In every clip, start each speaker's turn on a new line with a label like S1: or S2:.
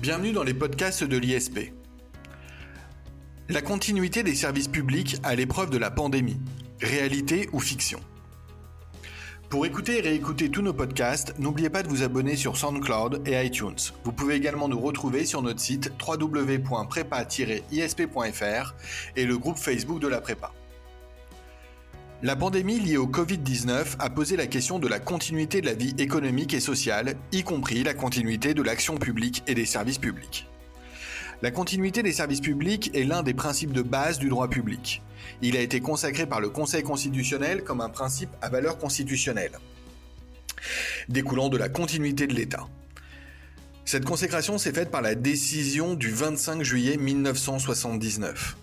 S1: Bienvenue dans les podcasts de l'ISP. La continuité des services publics à l'épreuve de la pandémie, réalité ou fiction Pour écouter et réécouter tous nos podcasts, n'oubliez pas de vous abonner sur SoundCloud et iTunes. Vous pouvez également nous retrouver sur notre site www.prépa-isp.fr et le groupe Facebook de la prépa. La pandémie liée au Covid-19 a posé la question de la continuité de la vie économique et sociale, y compris la continuité de l'action publique et des services publics. La continuité des services publics est l'un des principes de base du droit public. Il a été consacré par le Conseil constitutionnel comme un principe à valeur constitutionnelle, découlant de la continuité de l'État. Cette consécration s'est faite par la décision du 25 juillet 1979.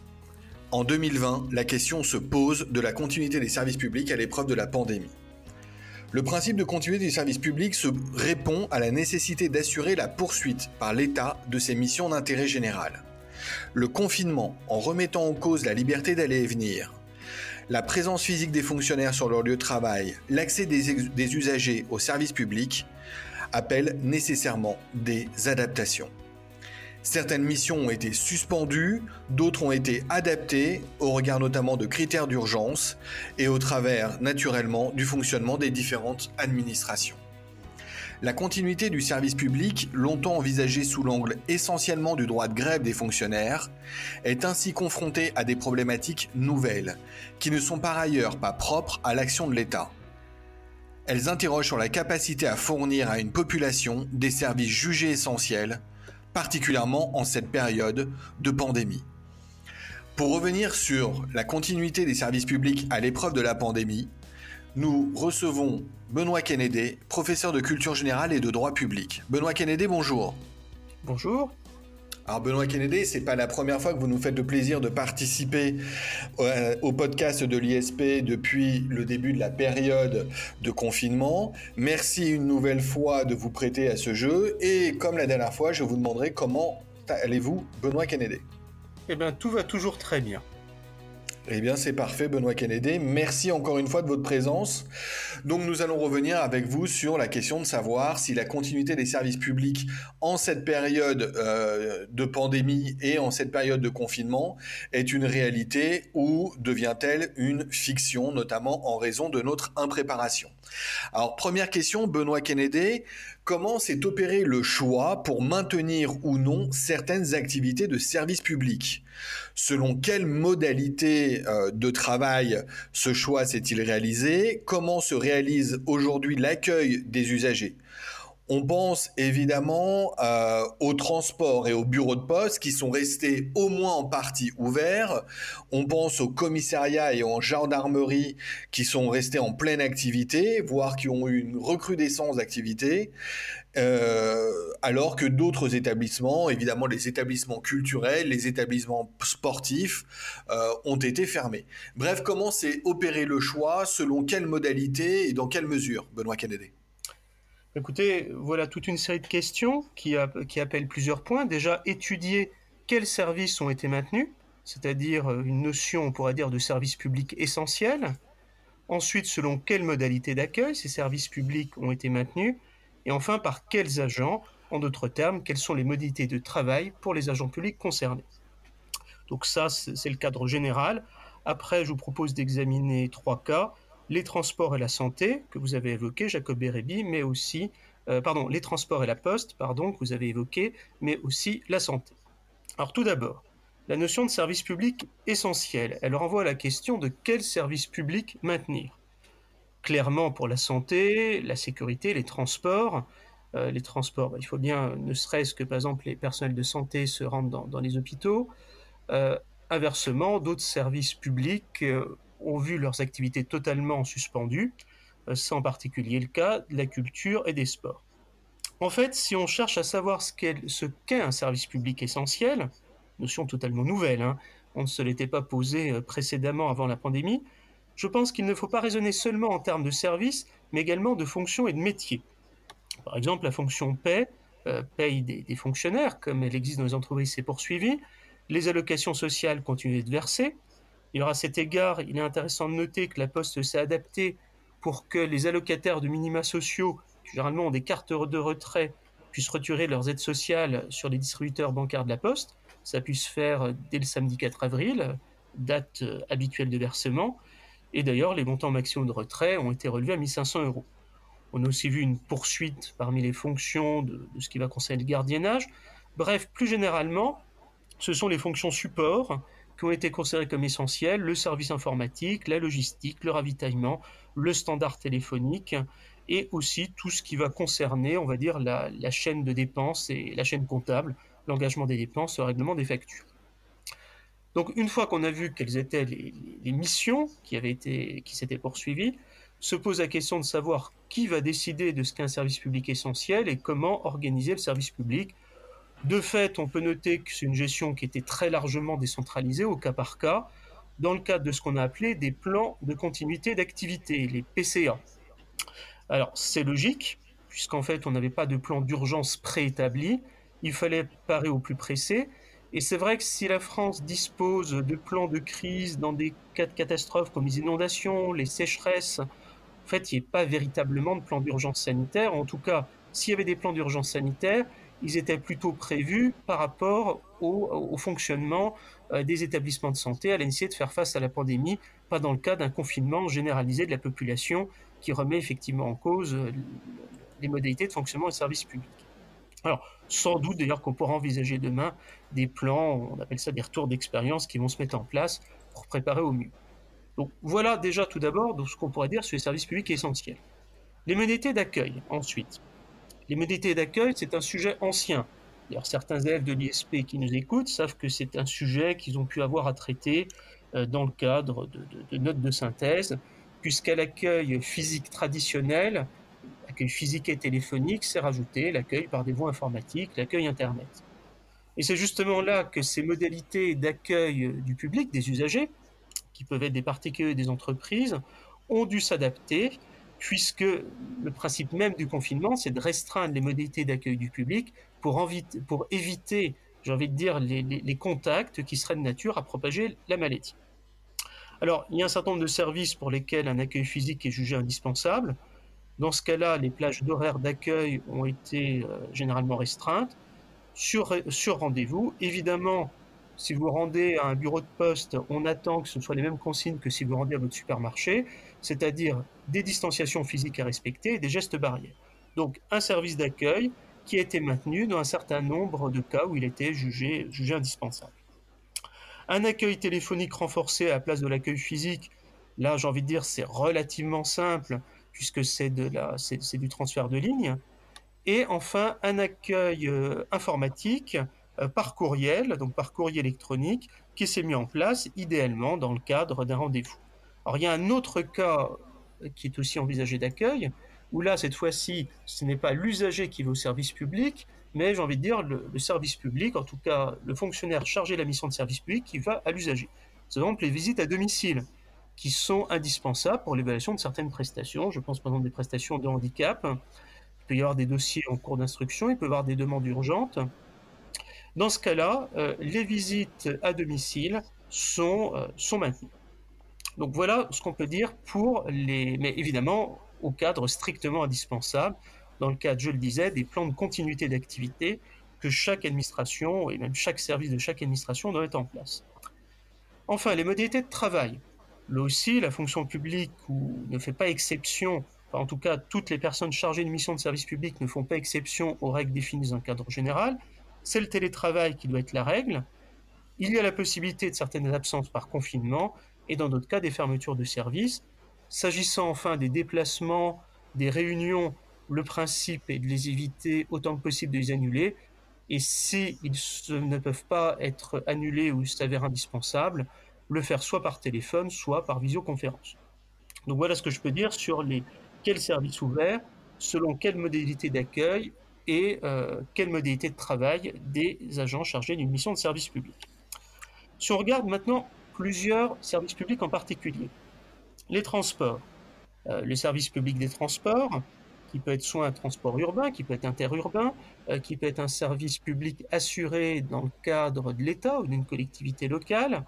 S1: En 2020, la question se pose de la continuité des services publics à l'épreuve de la pandémie. Le principe de continuité des services publics se répond à la nécessité d'assurer la poursuite par l'État de ses missions d'intérêt général. Le confinement, en remettant en cause la liberté d'aller et venir, la présence physique des fonctionnaires sur leur lieu de travail, l'accès des, usagers aux services publics, appellent nécessairement des adaptations. Certaines missions ont été suspendues, d'autres ont été adaptées au regard notamment de critères d'urgence et au travers naturellement du fonctionnement des différentes administrations. La continuité du service public, longtemps envisagée sous l'angle essentiellement du droit de grève des fonctionnaires, est ainsi confrontée à des problématiques nouvelles, qui ne sont par ailleurs pas propres à l'action de l'État. Elles interrogent sur la capacité à fournir à une population des services jugés essentiels, particulièrement en cette période de pandémie. Pour revenir sur la continuité des services publics à l'épreuve de la pandémie, nous recevons Benoît Kennedy, professeur de culture générale et de droit public. Benoît Kennedy, bonjour.
S2: Bonjour.
S1: Alors Benoît Kennedy, c'est pas la première fois que vous nous faites le plaisir de participer euh, au podcast de l'ISP depuis le début de la période de confinement. Merci une nouvelle fois de vous prêter à ce jeu et comme la dernière fois, je vous demanderai comment allez-vous Benoît Kennedy?
S2: Eh bien tout va toujours très bien.
S1: Eh bien, c'est parfait, Benoît Kennedy. Merci encore une fois de votre présence. Donc, nous allons revenir avec vous sur la question de savoir si la continuité des services publics en cette période euh, de pandémie et en cette période de confinement est une réalité ou devient-elle une fiction, notamment en raison de notre impréparation. Alors, première question, Benoît Kennedy, comment s'est opéré le choix pour maintenir ou non certaines activités de service public? Selon quelle modalité euh, de travail ce choix s'est-il réalisé? Comment se réalise aujourd'hui l'accueil des usagers? On pense évidemment euh, aux transports et aux bureaux de poste qui sont restés au moins en partie ouverts. On pense aux commissariats et aux gendarmeries qui sont restés en pleine activité, voire qui ont eu une recrudescence d'activité. Euh, alors que d'autres établissements, évidemment les établissements culturels, les établissements sportifs, euh, ont été fermés. Bref, comment s'est opéré le choix, selon quelle modalité et dans quelle mesure, Benoît Kennedy
S2: Écoutez, voilà toute une série de questions qui, appellent plusieurs points. Déjà, étudier quels services ont été maintenus, c'est-à-dire euh, une notion, on pourrait dire, de service public essentiel. Ensuite, selon quelles modalités d'accueil ces services publics ont été maintenus. Et enfin, par quels agents, en d'autres termes, quelles sont les modalités de travail pour les agents publics concernés. Donc ça, c'est le cadre général. Après, je vous propose d'examiner trois cas les transports et la santé que vous avez évoqué, Jacob Bérébi, mais aussi, euh, pardon, les transports et la poste, pardon, que vous avez évoqué, mais aussi la santé. Alors tout d'abord, la notion de service public essentiel, elle renvoie à la question de quel service public maintenir. Clairement, pour la santé, la sécurité, les transports, euh, les transports, il faut bien, ne serait-ce que par exemple les personnels de santé se rendent dans, les hôpitaux. Euh, inversement, d'autres services publics ont vu leurs activités totalement suspendues. Euh, c'est en particulier le cas de la culture et des sports. En fait, si on cherche à savoir ce qu'est un service public essentiel, notion totalement nouvelle, hein, on ne se l'était pas posé euh, précédemment avant la pandémie, je pense qu'il ne faut pas raisonner seulement en termes de service, mais également de fonctions et de métiers. Par exemple, la fonction paie, euh, paye des, des, fonctionnaires, comme elle existe dans les entreprises, c'est poursuivi. Les allocations sociales continuent d'être versées. Et à cet égard, il est intéressant de noter que la Poste s'est adaptée pour que les allocataires de minima sociaux, qui généralement ont des cartes de retrait, puissent retirer leurs aides sociales sur les distributeurs bancaires de la Poste. Ça puisse faire dès le samedi 4 avril, date habituelle de versement. Et d'ailleurs, les montants maximaux de retrait ont été relevés à 1500 euros. On a aussi vu une poursuite parmi les fonctions de, ce qui va concerner le gardiennage. Bref, plus généralement, ce sont les fonctions support qui ont été considérées comme essentielles, le service informatique, la logistique, le ravitaillement, le standard téléphonique et aussi tout ce qui va concerner, on va dire, la, chaîne de dépenses et la chaîne comptable, l'engagement des dépenses, le règlement des factures. Donc une fois qu'on a vu quelles étaient les, missions qui, qui s'étaient poursuivies, se pose la question de savoir qui va décider de ce qu'est un service public essentiel et comment organiser le service public. De fait, on peut noter que c'est une gestion qui était très largement décentralisée au cas par cas, dans le cadre de ce qu'on a appelé des plans de continuité d'activité, les PCA. Alors, c'est logique, puisqu'en fait, on n'avait pas de plan d'urgence préétabli, il fallait parer au plus pressé, et c'est vrai que si la France dispose de plans de crise dans des cas de catastrophes comme les inondations, les sécheresses, en fait, il n'y a pas véritablement de plan d'urgence sanitaire. En tout cas, s'il y avait des plans d'urgence sanitaire, ils étaient plutôt prévus par rapport au, fonctionnement euh, des établissements de santé à la de faire face à la pandémie, pas dans le cas d'un confinement généralisé de la population qui remet effectivement en cause euh, les modalités de fonctionnement des services publics. Alors, sans doute d'ailleurs qu'on pourra envisager demain des plans, on appelle ça des retours d'expérience qui vont se mettre en place pour préparer au mieux. Donc voilà déjà tout d'abord ce qu'on pourrait dire sur les services publics essentiels. Les modalités d'accueil, ensuite. Les modalités d'accueil, c'est un sujet ancien. D'ailleurs, certains élèves de l'ISP qui nous écoutent savent que c'est un sujet qu'ils ont pu avoir à traiter euh, dans le cadre de, notes de synthèse, puisqu'à l'accueil physique traditionnel, l'accueil physique et téléphonique, s'est rajouté l'accueil par des voies informatiques, l'accueil Internet. Et c'est justement là que ces modalités d'accueil du public, des usagers, qui peuvent être des particuliers et des entreprises, ont dû s'adapter, puisque le principe même du confinement, c'est de restreindre les modalités d'accueil du public pour, éviter, j'ai envie de dire, les, contacts qui seraient de nature à propager la maladie. Alors, il y a un certain nombre de services pour lesquels un accueil physique est jugé indispensable. Dans ce cas-là, les plages d'horaire d'accueil ont été euh, généralement restreintes sur, sur rendez-vous. Évidemment, si vous rendez à un bureau de poste, on attend que ce soit les mêmes consignes que si vous rendez à votre supermarché, c'est-à-dire des distanciations physiques à respecter et des gestes barrières. Donc un service d'accueil qui a été maintenu dans un certain nombre de cas où il était jugé, indispensable. Un accueil téléphonique renforcé à la place de l'accueil physique, là j'ai envie de dire c'est relativement simple puisque c'est du transfert de ligne. Et enfin un accueil euh, informatique euh, par courriel, donc par courrier électronique, qui s'est mis en place idéalement dans le cadre d'un rendez-vous. Alors il y a un autre cas qui est aussi envisagé d'accueil, où là, cette fois-ci, ce n'est pas l'usager qui va au service public, mais j'ai envie de dire le, service public, en tout cas le fonctionnaire chargé de la mission de service public qui va à l'usager. C'est exemple les visites à domicile qui sont indispensables pour l'évaluation de certaines prestations. Je pense par exemple des prestations de handicap. Il peut y avoir des dossiers en cours d'instruction, il peut y avoir des demandes urgentes. Dans ce cas-là, euh, les visites à domicile sont, euh, sont maintenues. Donc voilà ce qu'on peut dire pour les... Mais évidemment, au cadre strictement indispensable, dans le cadre, je le disais, des plans de continuité d'activité que chaque administration et même chaque service de chaque administration doit mettre en place. Enfin, les modalités de travail. Là aussi, la fonction publique ne fait pas exception, en tout cas, toutes les personnes chargées de mission de service public ne font pas exception aux règles définies dans un cadre général c'est le télétravail qui doit être la règle. Il y a la possibilité de certaines absences par confinement et dans d'autres cas des fermetures de services. S'agissant enfin des déplacements, des réunions, le principe est de les éviter autant que possible de les annuler. Et si ne peuvent pas être annulés ou s'avèrent indispensables, le faire soit par téléphone, soit par visioconférence. Donc voilà ce que je peux dire sur les quels services ouverts, selon quelle modalité d'accueil et euh, quelle modalité de travail des agents chargés d'une mission de service public. Si on regarde maintenant plusieurs services publics en particulier, les transports, euh, le service public des transports, qui peut être soit un transport urbain, qui peut être interurbain, euh, qui peut être un service public assuré dans le cadre de l'État ou d'une collectivité locale.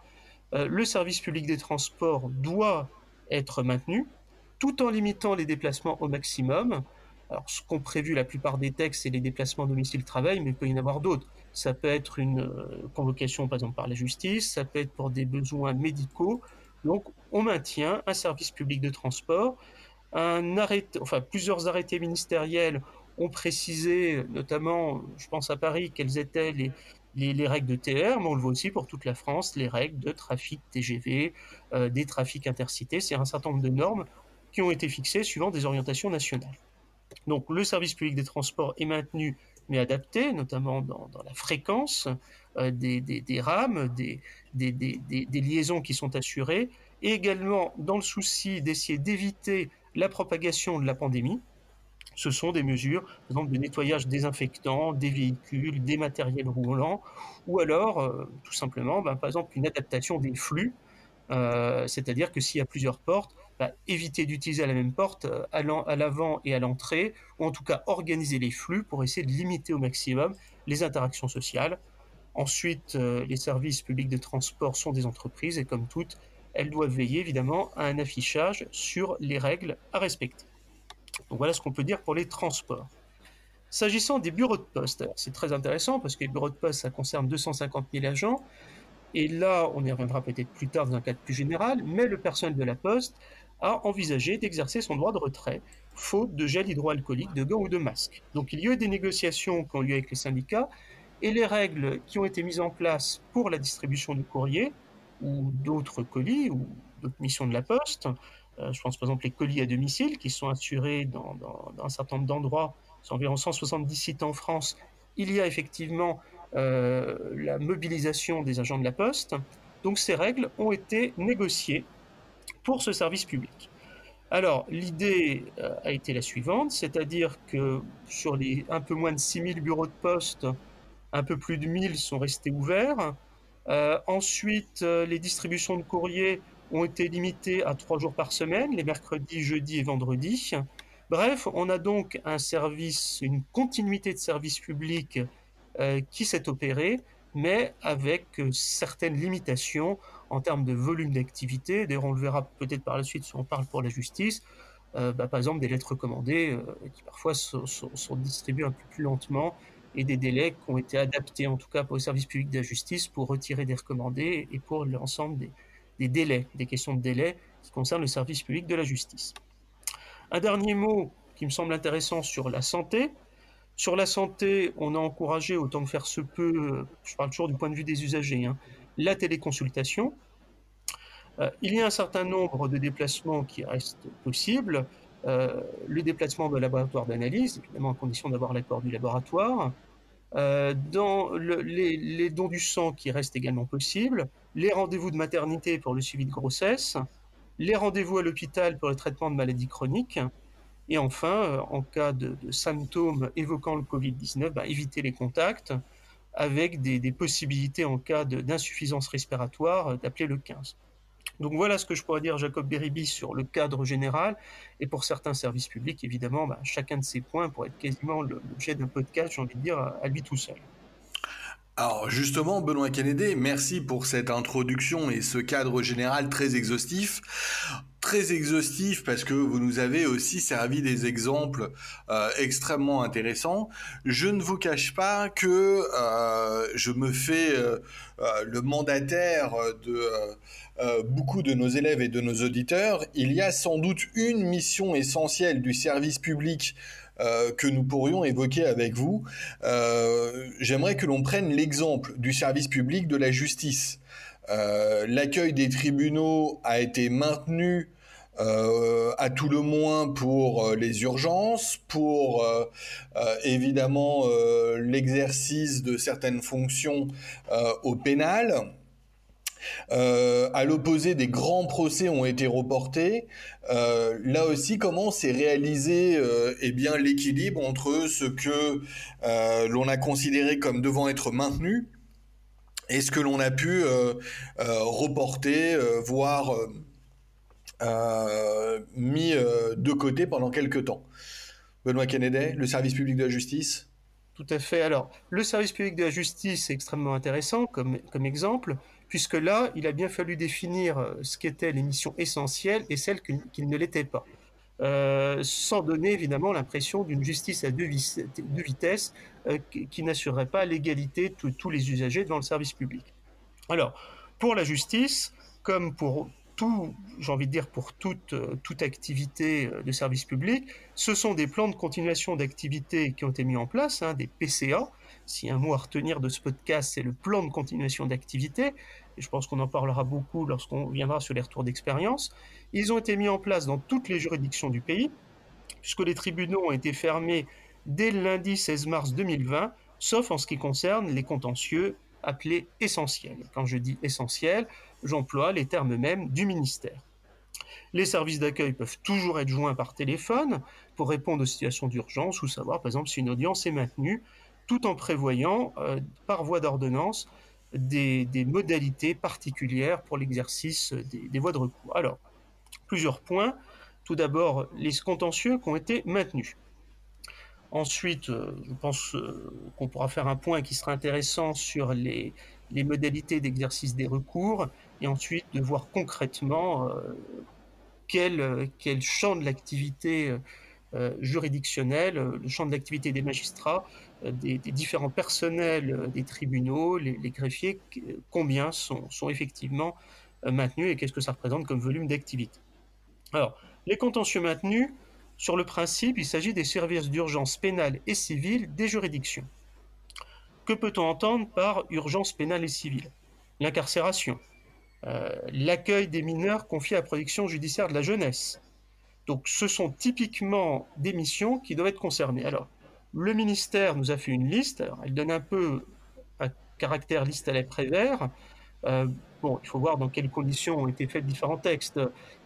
S2: le service public des transports doit être maintenu tout en limitant les déplacements au maximum Alors, ce qu'ont prévu la plupart des textes, c'est les déplacements domicile-travail, mais il peut y en avoir d'autres. Ça peut être une euh, convocation, par exemple, par la justice, ça peut être pour des besoins médicaux. Donc, on maintient un service public de transport. Un enfin, plusieurs arrêtés ministériels ont précisé, notamment, je pense à Paris, quelles étaient les, les, règles de TR, mais on le voit aussi pour toute la France, les règles de trafic TGV, euh, des trafics intercités. C'est un certain nombre de normes qui ont été fixées suivant des orientations nationales. Donc le service public des transports est maintenu mais adapté, notamment dans, la fréquence euh, des, rames, des, des, liaisons qui sont assurées, et également dans le souci d'essayer d'éviter la propagation de la pandémie. Ce sont des mesures, par exemple, de nettoyage désinfectant des véhicules, des matériels roulants, ou alors, euh, tout simplement, ben, par exemple, une adaptation des flux, euh, c'est-à-dire que s'il y a plusieurs portes, éviter d'utiliser la même porte euh, à l'avant et à l'entrée, ou en tout cas organiser les flux pour essayer de limiter au maximum les interactions sociales. Ensuite, euh, les services publics de transport sont des entreprises et comme toutes, elles doivent veiller évidemment à un affichage sur les règles à respecter. Donc voilà ce qu'on peut dire pour les transports. S'agissant des bureaux de poste, c'est très intéressant parce que les bureaux de poste, ça concerne 250 000 agents. Et là, on y reviendra peut-être plus tard dans un cadre plus général, mais le personnel de la Poste a envisagé d'exercer son droit de retrait, faute de gel hydroalcoolique, de gants ou de masques. Donc il y a eu des négociations qui ont lieu avec les syndicats, et les règles qui ont été mises en place pour la distribution du courrier, ou d'autres colis, ou d'autres missions de la Poste, euh, je pense par exemple les colis à domicile, qui sont assurés dans, un certain nombre d'endroits, c'est environ 170 sites en France, il y a effectivement la mobilisation des agents de la Poste. Donc ces règles ont été négociées pour ce service public. Alors, l'idée euh, a été la suivante, c'est-à-dire que sur les un peu moins de 6000 bureaux de poste, un peu plus de 1000 sont restés ouverts. Euh, ensuite, euh, les distributions de courrier ont été limitées à trois jours par semaine, les mercredis, jeudis et vendredis. Bref, on a donc un service, une continuité de service public qui s'est opérée, mais avec certaines limitations en termes de volume d'activité. D'ailleurs, on le verra peut-être par la suite si on parle pour la justice. Euh, bah, par exemple, des lettres recommandées euh, qui parfois sont, distribuées un peu plus lentement et des délais qui ont été adaptés, en tout cas pour le service public de la justice, pour retirer des recommandés et pour l'ensemble des, des délais, des questions de délai qui concernent le service public de la justice. Un dernier mot qui me semble intéressant sur la santé. Sur la santé, on a encouragé, autant que faire se peut, euh, je parle toujours du point de vue des usagers, hein, la téléconsultation. Euh, il y a un certain nombre de déplacements qui restent possibles. Euh, le déplacement de laboratoire d'analyse, évidemment à condition d'avoir l'accord du laboratoire. Dans les, dons du sang qui restent également possibles, les rendez-vous de maternité pour le suivi de grossesse, les rendez-vous à l'hôpital pour le traitement de maladies chroniques, et enfin, en cas de, symptômes évoquant le Covid-19, bah, éviter les contacts, avec des, possibilités en cas d'insuffisance respiratoire euh, d'appeler le 15. Donc voilà ce que je pourrais dire, Jacob Beribi, sur le cadre général. Et pour certains services publics, évidemment, bah, chacun de ces points pourrait être quasiment l'objet d'un podcast, j'ai envie de dire, à lui tout seul.
S1: Alors justement, Benoît Kennedy, merci pour cette introduction et ce cadre général très exhaustif. Très exhaustif parce que vous nous avez aussi servi des exemples euh, extrêmement intéressants. Je ne vous cache pas que euh, je me fais euh, le mandataire de beaucoup de nos élèves et de nos auditeurs. Il y a sans doute une mission essentielle du service public euh, que nous pourrions évoquer avec vous. Euh, j'aimerais que l'on prenne l'exemple du service public de la justice. Euh, l'accueil des tribunaux a été maintenu à tout le moins pour les urgences, pour évidemment l'exercice de certaines fonctions au pénal. Euh, à l'opposé, des grands procès ont été reportés. Euh, là aussi, comment s'est réalisé euh, eh bien l'équilibre entre ce que l'on a considéré comme devant être maintenu et ce que l'on a pu reporter, voire mis de côté pendant quelques temps. Benoît Kennedy, le service public de la justice.
S2: Tout à fait. Alors, le service public de la justice est extrêmement intéressant comme, comme exemple puisque là, il a bien fallu définir euh, ce qu'étaient les missions essentielles et celles qui ne l'étaient pas. euh, sans donner évidemment l'impression d'une justice à deux, vitesses euh, qui, n'assurerait pas l'égalité de tous les usagers devant le service public. Alors, pour la justice, comme pour tout, j'ai envie dire pour toute, toute activité de service public, ce sont des plans de continuation d'activité qui ont été mis en place, hein, des PCA. Si un mot à retenir de ce podcast, c'est le plan de continuation d'activité, et je pense qu'on en parlera beaucoup lorsqu'on viendra sur les retours d'expérience. Ils ont été mis en place dans toutes les juridictions du pays, puisque les tribunaux ont été fermés dès le lundi 16 mars 2020, sauf en ce qui concerne les contentieux appelés essentiels. Quand je dis essentiels, j'emploie les termes mêmes du ministère. Les services d'accueil peuvent toujours être joints par téléphone pour répondre aux situations d'urgence ou savoir, par exemple, si une audience est maintenue, tout en prévoyant, euh, par voie d'ordonnance, des, modalités particulières pour l'exercice des, voies de recours. Alors, plusieurs points. Tout d'abord, les contentieux qui ont été maintenus. Ensuite, euh, je pense euh, qu'on pourra faire un point qui sera intéressant sur les, modalités d'exercice des recours et ensuite de voir concrètement quel, champ de l'activité juridictionnelle, le champ de l'activité des magistrats, des, différents personnels des tribunaux, les, greffiers, combien sont, effectivement maintenus et qu'est-ce que ça représente comme volume d'activité. Alors, les contentieux maintenus, sur le principe, il s'agit des services d'urgence pénale et civile des juridictions. Que peut-on entendre par urgence pénale et civile? L'incarcération, euh, l'accueil des mineurs confiés à protection judiciaire de la jeunesse. Donc ce sont typiquement des missions qui doivent être concernées. Alors, le ministère nous a fait une liste, elle donne un peu un caractère liste à la Prévert. Euh, bon, il faut voir dans quelles conditions ont été faits différents textes.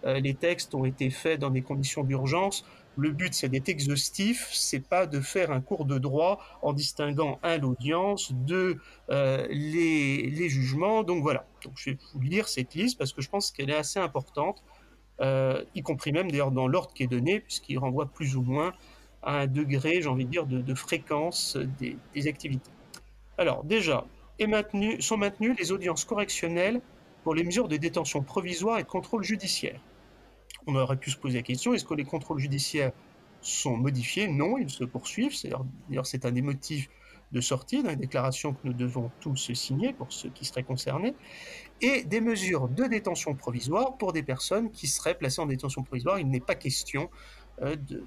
S2: Euh, les textes ont été faits dans des conditions d'urgence. Le but, c'est d'être exhaustif, c'est pas de faire un cours de droit en distinguant un l'audience, deux euh, les, jugements. Donc voilà. Donc je vais vous lire cette liste parce que je pense qu'elle est assez importante, y compris même d'ailleurs dans l'ordre qui est donné, puisqu'il renvoie plus ou moins à un degré, j'ai envie de dire, de, fréquence des, activités. Alors déjà, sont maintenues les audiences correctionnelles pour les mesures de détention provisoire et de contrôle judiciaire. On aurait pu se poser la question, est-ce que les contrôles judiciaires sont modifiés? Non, ils se poursuivent. D'ailleurs, c'est un des motifs de sortie dans déclaration que nous devons tous signer pour ceux qui seraient concernés, et des mesures de détention provisoire pour des personnes qui seraient placées en détention provisoire. Il n'est pas question euh, de,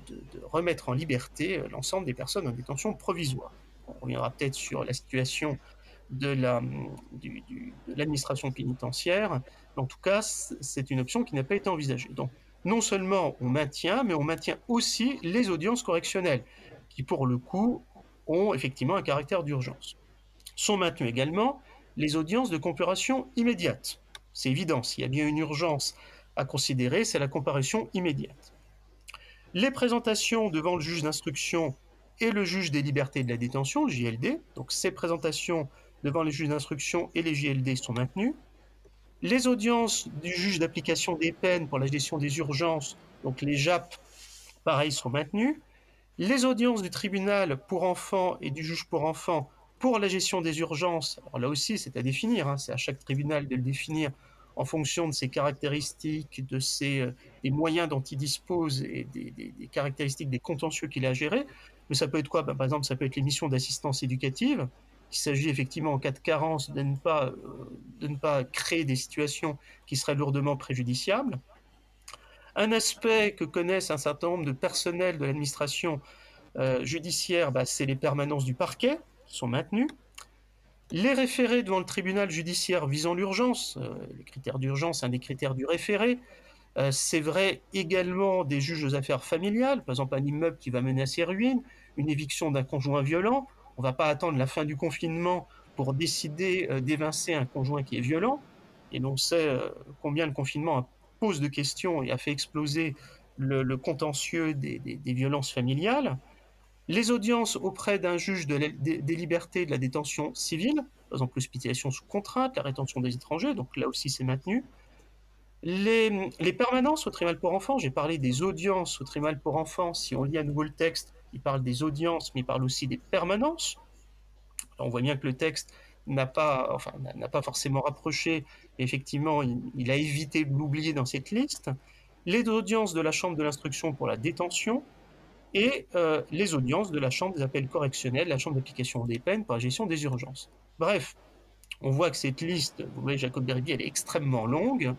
S2: remettre en liberté euh, l'ensemble des personnes en détention provisoire. On reviendra peut-être sur la situation de l'administration pénitentiaire. En tout cas, c'est une option qui n'a pas été envisagée. Donc, non seulement on maintient, mais on maintient aussi les audiences correctionnelles, qui pour le coup ont effectivement un caractère d'urgence. Sont maintenues également les audiences de comparution immédiate. C'est évident, s'il y a bien une urgence à considérer, c'est la comparution immédiate. Les présentations devant le juge d'instruction et le juge des libertés de la détention, JLD, donc ces présentations devant les juges d'instruction et les JLD sont maintenus. Les audiences du juge d'application des peines pour la gestion des urgences, donc les JAP, pareil, sont maintenues. Les audiences du tribunal pour enfants et du juge pour enfants pour la gestion des urgences, là aussi c'est à définir, hein, c'est à chaque tribunal de le définir en fonction de ses caractéristiques, de ses, euh, des moyens dont il dispose et des, caractéristiques des contentieux qu'il a à gérer. Mais ça peut être quoi? Ben, Par exemple, ça peut être les missions d'assistance éducative, il s'agit effectivement en cas de carence de ne, pas, euh, de ne pas créer des situations qui seraient lourdement préjudiciables. Un aspect que connaissent un certain nombre de personnels de l'administration euh, judiciaire, bah, c'est les permanences du parquet, sont maintenues. Les référés devant le tribunal judiciaire visant l'urgence, euh, les critères d'urgence, un des critères du référé. c'est vrai également des juges aux affaires familiales, par exemple un immeuble qui va ses ruines, une éviction d'un conjoint violent, on ne va pas attendre la fin du confinement pour décider euh, d'évincer un conjoint qui est violent. Et l'on sait euh, combien le confinement pose de questions et a fait exploser le, contentieux des, violences familiales. Les audiences auprès d'un juge des libertés de la détention civile, par exemple l'hospitalisation sous contrainte, la rétention des étrangers, donc là aussi c'est maintenu. Les, permanences au tribunal pour enfants, j'ai parlé des audiences au tribunal pour enfants, si on lit à nouveau le texte, il parle des audiences, mais il parle aussi des permanences. on voit bien que le texte n'a pas, enfin, n'a pas forcément rapproché. Effectivement, il, a évité de l'oublier dans cette liste. les audiences de la Chambre de l'instruction pour la détention et euh, les audiences de la Chambre des appels correctionnels, la Chambre d'application des peines pour la gestion des urgences. Bref, on voit que cette liste, vous voyez, Jacob Beribi, elle est extrêmement longue.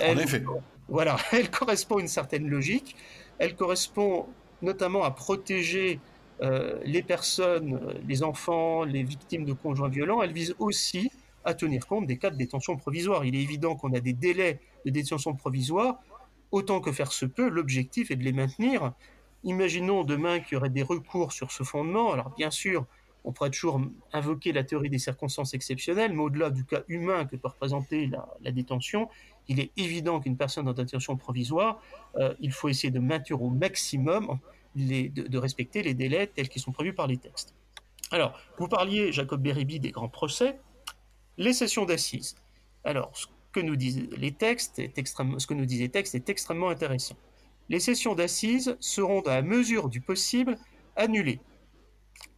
S1: en effet.
S2: Voilà, elle correspond à une certaine logique. Elle correspond notamment à protéger euh, les personnes, les enfants, les victimes de conjoints violents. Elle vise aussi à tenir compte des cas de détention provisoire. Il est évident qu'on a des délais de détention provisoire. Autant que faire se peut, l'objectif est de les maintenir. Imaginons demain qu'il y aurait des recours sur ce fondement. Alors bien sûr, on pourrait toujours invoquer la théorie des circonstances exceptionnelles, mais au-delà du cas humain que peut représenter la, détention, il est évident qu'une personne en détention provisoire, euh, il faut essayer de maintenir au maximum, de, respecter les délais tels qu'ils sont prévus par les textes. Alors, vous parliez, Jacob Beribi, des grands procès. Les sessions d'assises. Alors, ce que nous disent les textes est extrêmement, ce que nous disent les textes est extrêmement intéressant. Les sessions d'assises seront, à la mesure du possible, annulées.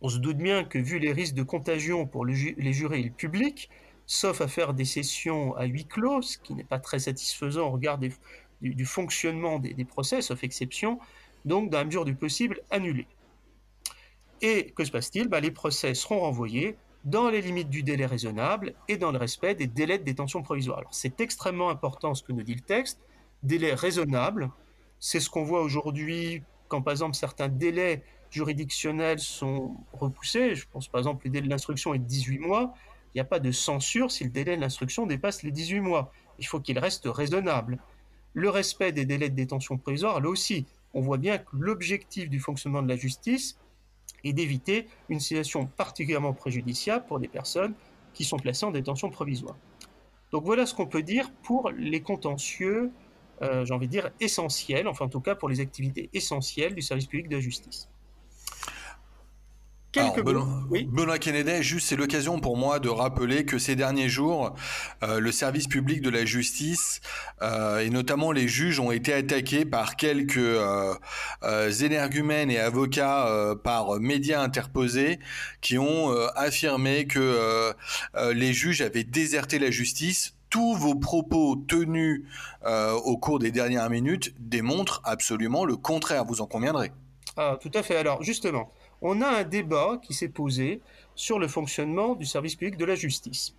S2: On se doute bien que, vu les risques de contagion pour les jurés et le public, sauf à faire des sessions à huis clos, ce qui n'est pas très satisfaisant au regard du, fonctionnement des, procès, sauf exception, donc, dans la mesure du possible, annulées. Et que se passe-t-il? Ben, Les procès seront renvoyés dans les limites du délai raisonnable et dans le respect des délais de détention provisoire. C'est extrêmement important ce que nous dit le texte. Délai raisonnable, c'est ce qu'on voit aujourd'hui quand par exemple certains délais juridictionnels sont repoussés. Je pense par exemple le délai de l'instruction est de 18 mois. Il n'y a pas de censure si le délai de l'instruction dépasse les 18 mois. Il faut qu'il reste raisonnable. Le respect des délais de détention provisoire, là aussi, on voit bien que l'objectif du fonctionnement de la justice, et d'éviter une situation particulièrement préjudiciable pour des personnes qui sont placées en détention provisoire. Donc voilà ce qu'on peut dire pour les contentieux, euh, j'ai envie de dire essentiels, enfin en tout cas pour les activités essentielles du service public de la justice.
S1: Quelques Benoît, Kennedy, juste c'est l'occasion pour moi de rappeler que ces derniers jours, euh, le service public de la justice euh, et notamment les juges ont été attaqués par quelques euh énergumènes et avocats par médias interposés qui ont affirmé que les juges avaient déserté la justice tous vos propos tenus au cours des dernières minutes démontrent absolument le contraire, vous en conviendrez.
S2: Ah, tout à fait. Alors, justement, on a un débat qui s'est posé sur le fonctionnement du service public de la justice.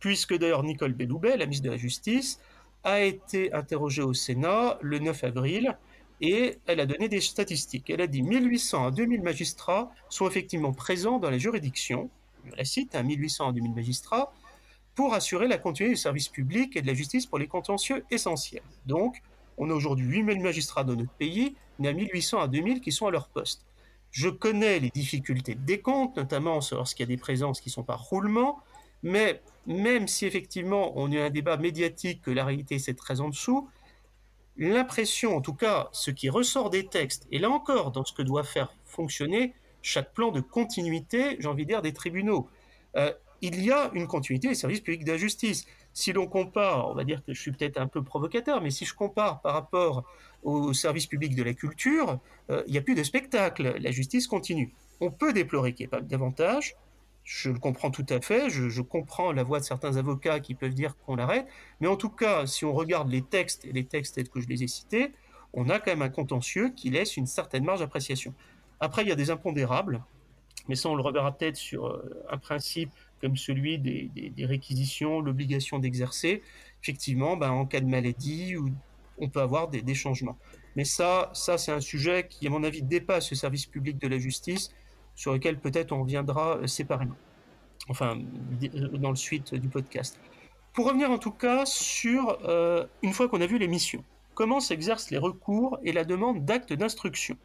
S2: Puisque d'ailleurs Nicole Belloubet, la ministre de la Justice, a été interrogée au Sénat le 9 avril et elle a donné des statistiques. Elle a dit 1800 à 2000 magistrats sont effectivement présents dans les juridictions, je la cite, 1800 hein, à 2000 magistrats, pour assurer la continuité du service public et de la justice pour les contentieux essentiels. Donc, on a aujourd'hui 8000 magistrats dans notre pays, il y a 1800 à 2000 qui sont à leur poste. Je connais les difficultés de décompte, notamment lorsqu'il y a des présences qui sont pas roulement, mais même si effectivement on a un débat médiatique que la réalité c'est très en dessous, l'impression, en tout cas ce qui ressort des textes, et là encore dans ce que doit faire fonctionner chaque plan de continuité, j'ai envie de dire, des tribunaux, euh, il y a une continuité des services publics de la justice. Si l'on compare, on va dire que je suis peut-être un peu provocateur, mais si je compare par rapport au service public de la culture, euh, il n'y a plus de spectacle, la justice continue. On peut déplorer qu'il n'y ait pas davantage, je le comprends tout à fait, je, comprends la voix de certains avocats qui peuvent dire qu'on l'arrête, mais en tout cas, si on regarde les textes, et les textes tels que je les ai cités, on a quand même un contentieux qui laisse une certaine marge d'appréciation. Après, il y a des impondérables, mais ça, on le reverra peut-être sur euh, un principe comme celui des, réquisitions, l'obligation d'exercer. Effectivement, ben, en cas de maladie, on peut avoir des, des changements. Mais ça, ça c'est un sujet qui, à mon avis, dépasse le service public de la justice, sur lequel peut-être on reviendra euh, séparément. Enfin, euh, dans le suite du podcast. Pour revenir en tout cas sur, euh, une fois qu'on a vu les missions, comment s'exercent les recours et la demande d'actes d'instruction?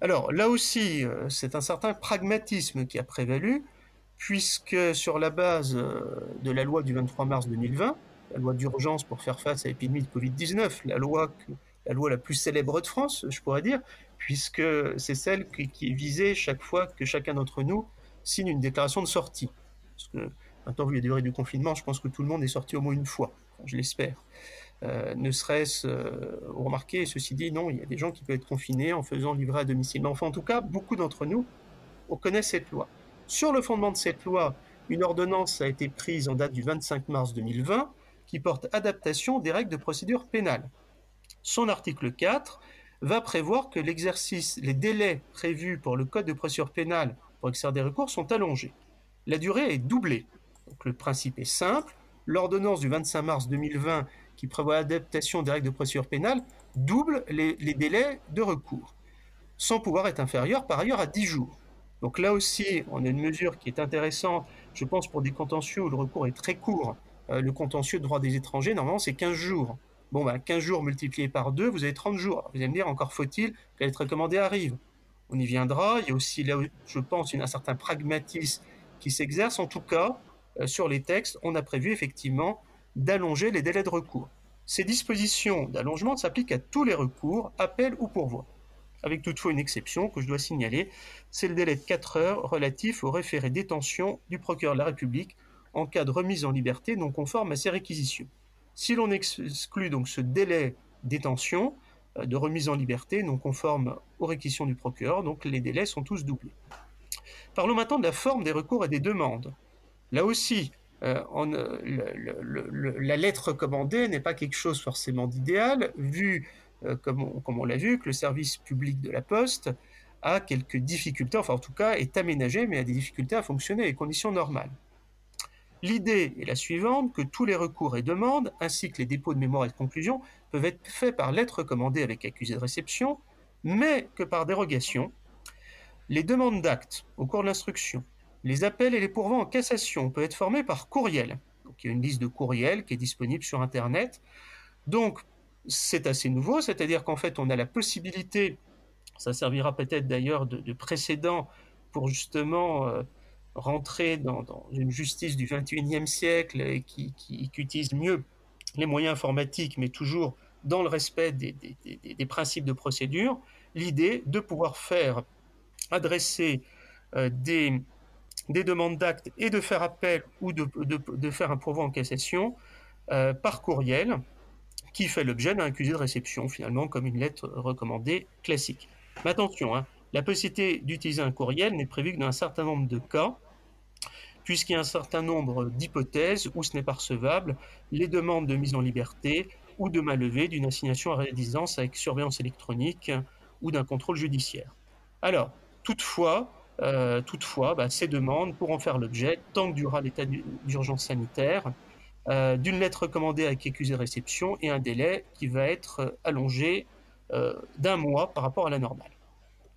S2: Alors là aussi, c'est un certain pragmatisme qui a prévalu, puisque sur la base de la loi du 23 mars 2020, la loi d'urgence pour faire face à l'épidémie de Covid-19, la loi la loi la plus célèbre de France, je pourrais dire, puisque c'est celle qui, est visée chaque fois que chacun d'entre nous signe une déclaration de sortie. Parce que maintenant, vu la durée du confinement, je pense que tout le monde est sorti au moins une fois, je l'espère. Euh, ne serait-ce, euh, remarquez, ceci dit, non, il y a des gens qui peuvent être confinés en faisant livrer à domicile. Mais enfin, en tout cas, beaucoup d'entre nous, on connaît cette loi. Sur le fondement de cette loi, une ordonnance a été prise en date du 25 mars 2020 qui porte adaptation des règles de procédure pénale. Son article 4 va prévoir que l'exercice, les délais prévus pour le Code de procédure pénale pour exercer des recours sont allongés. La durée est doublée. Le principe est simple. L'ordonnance du 25 mars 2020 qui prévoit l'adaptation des règles de procédure pénale double les, délais de recours. Son pouvoir est inférieur par ailleurs à 10 jours. Donc là aussi, on a une mesure qui est intéressante, je pense, pour des contentieux où le recours est très court. Euh, le contentieux de droit des étrangers, normalement, c'est 15 jours. Bon, ben, 15 jours multipliés par 2, vous avez 30 jours. Vous allez me dire, encore faut-il que lettre recommandée arrive. On y viendra. Il y a aussi, là, je pense, un certain pragmatisme qui s'exerce. En tout cas, euh, sur les textes, on a prévu effectivement d'allonger les délais de recours. Ces dispositions d'allongement s'appliquent à tous les recours, appels ou pourvois, avec toutefois une exception que je dois signaler, c'est le délai de 4 heures relatif au référé détention du procureur de la République en cas de remise en liberté non conforme à ses réquisitions. Si l'on exclut donc ce délai détention, euh, de remise en liberté non conforme aux réquisitions du procureur, donc les délais sont tous doublés. Parlons maintenant de la forme des recours et des demandes. Là aussi, euh, euh, la lettre recommandée n'est pas quelque chose forcément d'idéal, vu, comme on, l'a vu, que le service public de la Poste a quelques difficultés, enfin en tout cas est aménagé, mais a des difficultés à fonctionner à conditions normales. L'idée est la suivante, que tous les recours et demandes, ainsi que les dépôts de mémoire et de conclusion, peuvent être faits par lettre recommandée avec accusé de réception, mais que par dérogation, les demandes d'actes au cours de l'instruction, les appels et les pourvois en cassation peuvent être formés par courriel. Il y a une liste de courriels qui est disponible sur Internet. Donc, c'est assez nouveau, c'est-à-dire qu'en fait, on a la possibilité, ça servira peut-être d'ailleurs de, précédent pour justement euh, rentrer dans, une justice du 21e siècle qui, utilise mieux les moyens informatiques, mais toujours dans le respect des, principes de procédure, l'idée de pouvoir faire adresser euh, des, demandes d'actes et de faire appel ou de, faire un pourvoi en cassation euh, par courriel qui fait l'objet d'un accusé de réception, finalement, comme une lettre recommandée classique. Mais attention, hein, la possibilité d'utiliser un courriel n'est prévue que dans un certain nombre de cas, puisqu'il y a un certain nombre d'hypothèses où ce n'est pas recevable, les demandes de mise en liberté ou de levée d'une assignation à résidence avec surveillance électronique ou d'un contrôle judiciaire. Alors, toutefois, euh, bah, ces demandes pourront faire l'objet, tant que durera l'état d'urgence sanitaire, euh, d'une lettre recommandée avec accusé réception et un délai qui va être allongé euh, d'un mois par rapport à la normale.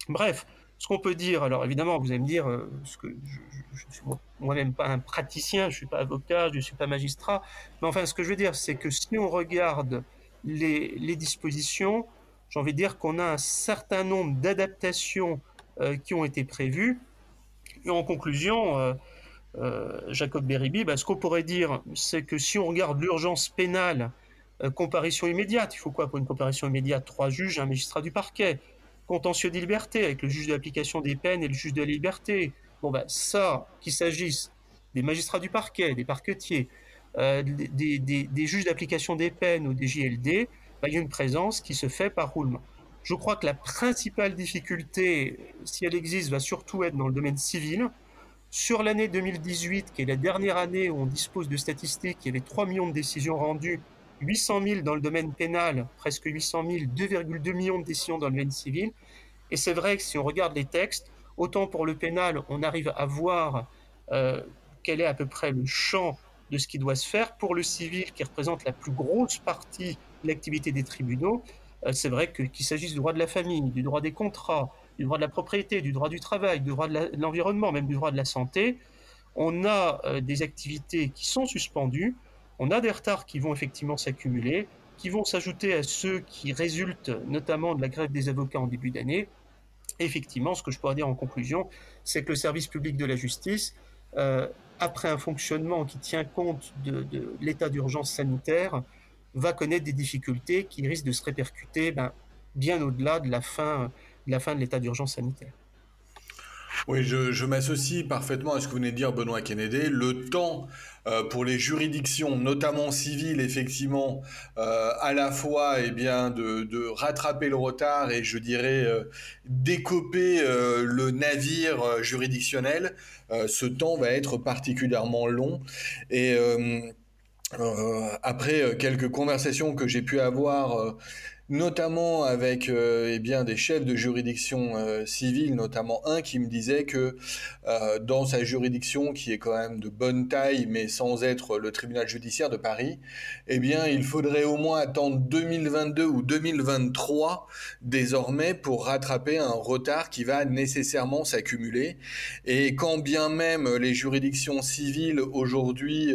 S2: Bref, ce qu'on peut dire, alors évidemment, vous allez me dire, euh, que je ne suis moi-même pas un praticien, je ne suis pas avocat, je ne suis pas magistrat, mais enfin, ce que je veux dire, c'est que si on regarde les, dispositions, j'ai envie de dire qu'on a un certain nombre d'adaptations euh, qui ont été prévues. Et en conclusion, euh, Jacob Beribi, bah, ce qu'on pourrait dire, c'est que si on regarde l'urgence pénale, comparution immédiate, il faut quoi pour une comparution immédiate? Trois juges, un magistrat du parquet contentieux de liberté avec le juge de l'application des peines et le juge de la liberté. Bon, ben, ça, qu'il s'agisse des magistrats du parquet, des parquetiers, euh, des, juges d'application des peines ou des JLD, ben, il y a une présence qui se fait par roulement. Je crois que la principale difficulté, si elle existe, va surtout être dans le domaine civil. Sur l'année 2018, qui est la dernière année où on dispose de statistiques, il y avait 3 millions de décisions rendues 800 000 dans le domaine pénal, presque 800 000, 2,2 millions de décisions dans le domaine civil. Et c'est vrai que si on regarde les textes, autant pour le pénal, on arrive à voir euh, quel est à peu près le champ de ce qui doit se faire. Pour le civil, qui représente la plus grosse partie de l'activité des tribunaux, euh, c'est vrai qu'il s'agisse du droit de la famille, du droit des contrats, du droit de la propriété, du droit du travail, du droit de l'environnement, même du droit de la santé, on a euh, des activités qui sont suspendues on a des retards qui vont effectivement s'accumuler, qui vont s'ajouter à ceux qui résultent notamment de la grève des avocats en début d'année. Effectivement, ce que je pourrais dire en conclusion, c'est que le service public de la justice, euh, après un fonctionnement qui tient compte de, l'état d'urgence sanitaire, va connaître des difficultés qui risquent de se répercuter ben, bien au-delà de la fin la fin de l'état d'urgence sanitaire.
S1: Oui, je, m'associe parfaitement à ce que vous venez de dire, Benoît Kennedy. Le temps euh, pour les juridictions, notamment civiles, effectivement, euh, à la fois eh bien, de, rattraper le retard et, je dirais, euh, décoper le navire juridictionnel, ce temps va être particulièrement long. Et après quelques conversations que j'ai pu avoir notamment avec euh, eh bien des chefs de juridiction euh, civile, notamment un qui me disait que euh, dans sa juridiction, qui est quand même de bonne taille, mais sans être le tribunal judiciaire de Paris, eh bien il faudrait au moins attendre 2022 ou 2023 désormais pour rattraper un retard qui va nécessairement s'accumuler. Et quand bien même les juridictions civiles aujourd'hui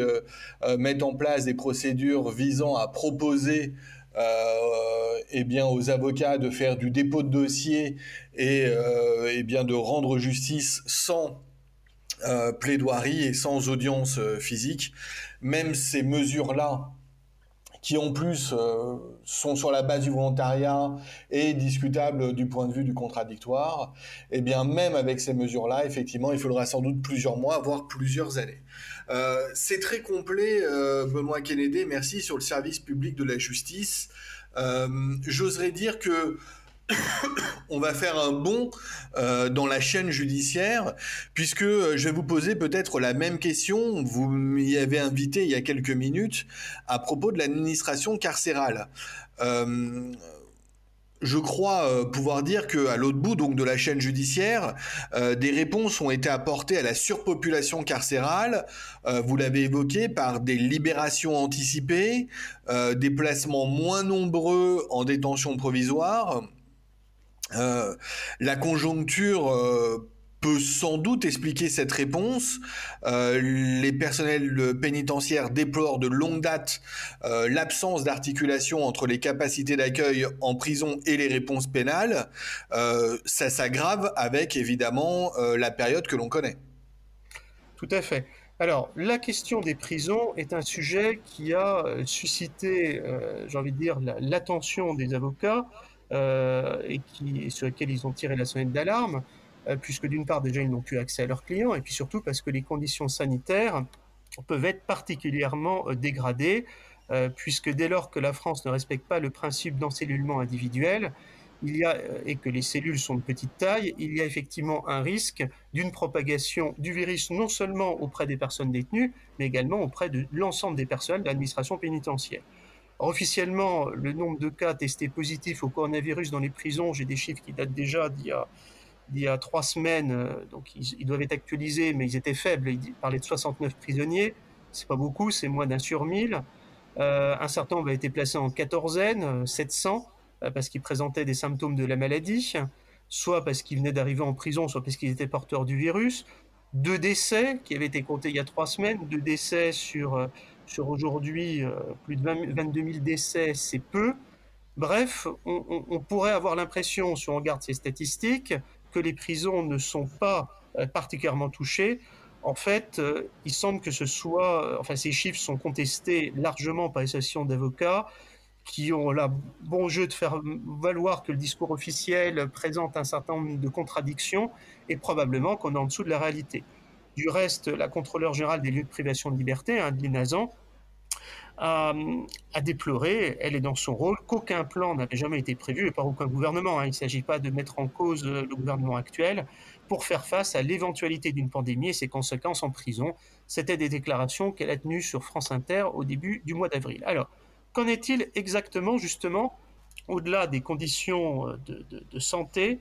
S1: mettent en place des procédures visant à proposer euh, eh bien, aux avocats de faire du dépôt de dossier et, euh, eh bien, de rendre justice sans euh, plaidoirie et sans audience physique. Même ces mesures-là, qui en plus sont sur la base du volontariat et discutables du point de vue du contradictoire, eh bien même avec ces mesures-là, effectivement, il faudra sans doute plusieurs mois, voire plusieurs années. Euh, c'est très complet, euh, Benoît Kennedy, merci, sur le service public de la justice. Euh, j'oserais dire que on va faire un bond dans la chaîne judiciaire, puisque je vais vous poser peut-être la même question, vous m'y avez invité il y a quelques minutes, à propos de l'administration carcérale je crois euh, pouvoir dire qu'à l'autre bout donc de la chaîne judiciaire, euh, des réponses ont été apportées à la surpopulation carcérale. Euh, vous l'avez évoqué par des libérations anticipées, des placements moins nombreux en détention provisoire. la conjoncture peut sans doute expliquer cette réponse. Euh, les personnels pénitentiaires déplorent de longue date euh, l'absence d'articulation entre les capacités d'accueil en prison et les réponses pénales. Euh, ça s'aggrave avec évidemment la période que l'on connaît.
S2: Tout à fait. Alors, la question des prisons est un sujet qui a suscité, j'ai envie de dire, l'attention des avocats et sur lequel ils ont tiré la sonnette d'alarme. Euh, puisque d'une part déjà ils n'ont plus accès à leurs clients, et puis surtout parce que les conditions sanitaires peuvent être particulièrement euh, dégradées, euh, puisque dès lors que la France ne respecte pas le principe d'encellulement individuel, et que les cellules sont de petite taille, il y a effectivement un risque d'une propagation du virus non seulement auprès des personnes détenues, mais également auprès de l'ensemble des personnes de l'administration pénitentiaire. officiellement, le nombre de cas testés positifs au coronavirus dans les prisons, j'ai des chiffres qui datent déjà d'il y a il y a trois semaines, euh, donc ils, doivent être actualisés, mais ils étaient faibles. Ils parlaient de 69 prisonniers. C'est pas beaucoup, c'est moins d'un sur mille. Euh, un certain nombre a été placé en quatorzaine, 700, euh, parce qu'ils présentaient des symptômes de la maladie, soit parce qu'ils venaient d'arriver en prison, soit parce qu'ils étaient porteurs du virus. Deux décès qui avaient été comptés il y a trois semaines, deux décès sur, sur aujourd'hui, plus de 22 000 décès, c'est peu. Bref, on pourrait avoir l'impression, si on regarde ces statistiques, que les prisons ne sont pas euh, particulièrement touchées. En fait, euh, il semble que ce soit, euh, enfin, ces chiffres sont contestés largement par les associations d'avocats qui ont la bon jeu de faire valoir que le discours officiel présente un certain nombre de contradictions et probablement qu'on est en dessous de la réalité. Du reste, la contrôleur générale des lieux de privation de liberté, hein, Nazan, a, déploré, elle est dans son rôle, qu'aucun plan n'avait jamais été prévu, et par aucun gouvernement. Hein. Il ne s'agit pas de mettre en cause le gouvernement actuel pour faire face à l'éventualité d'une pandémie et ses conséquences en prison. C'était des déclarations qu'elle a tenues sur France Inter au début du mois d'avril. Alors, qu'en est-il exactement, justement, au-delà des conditions de, santé,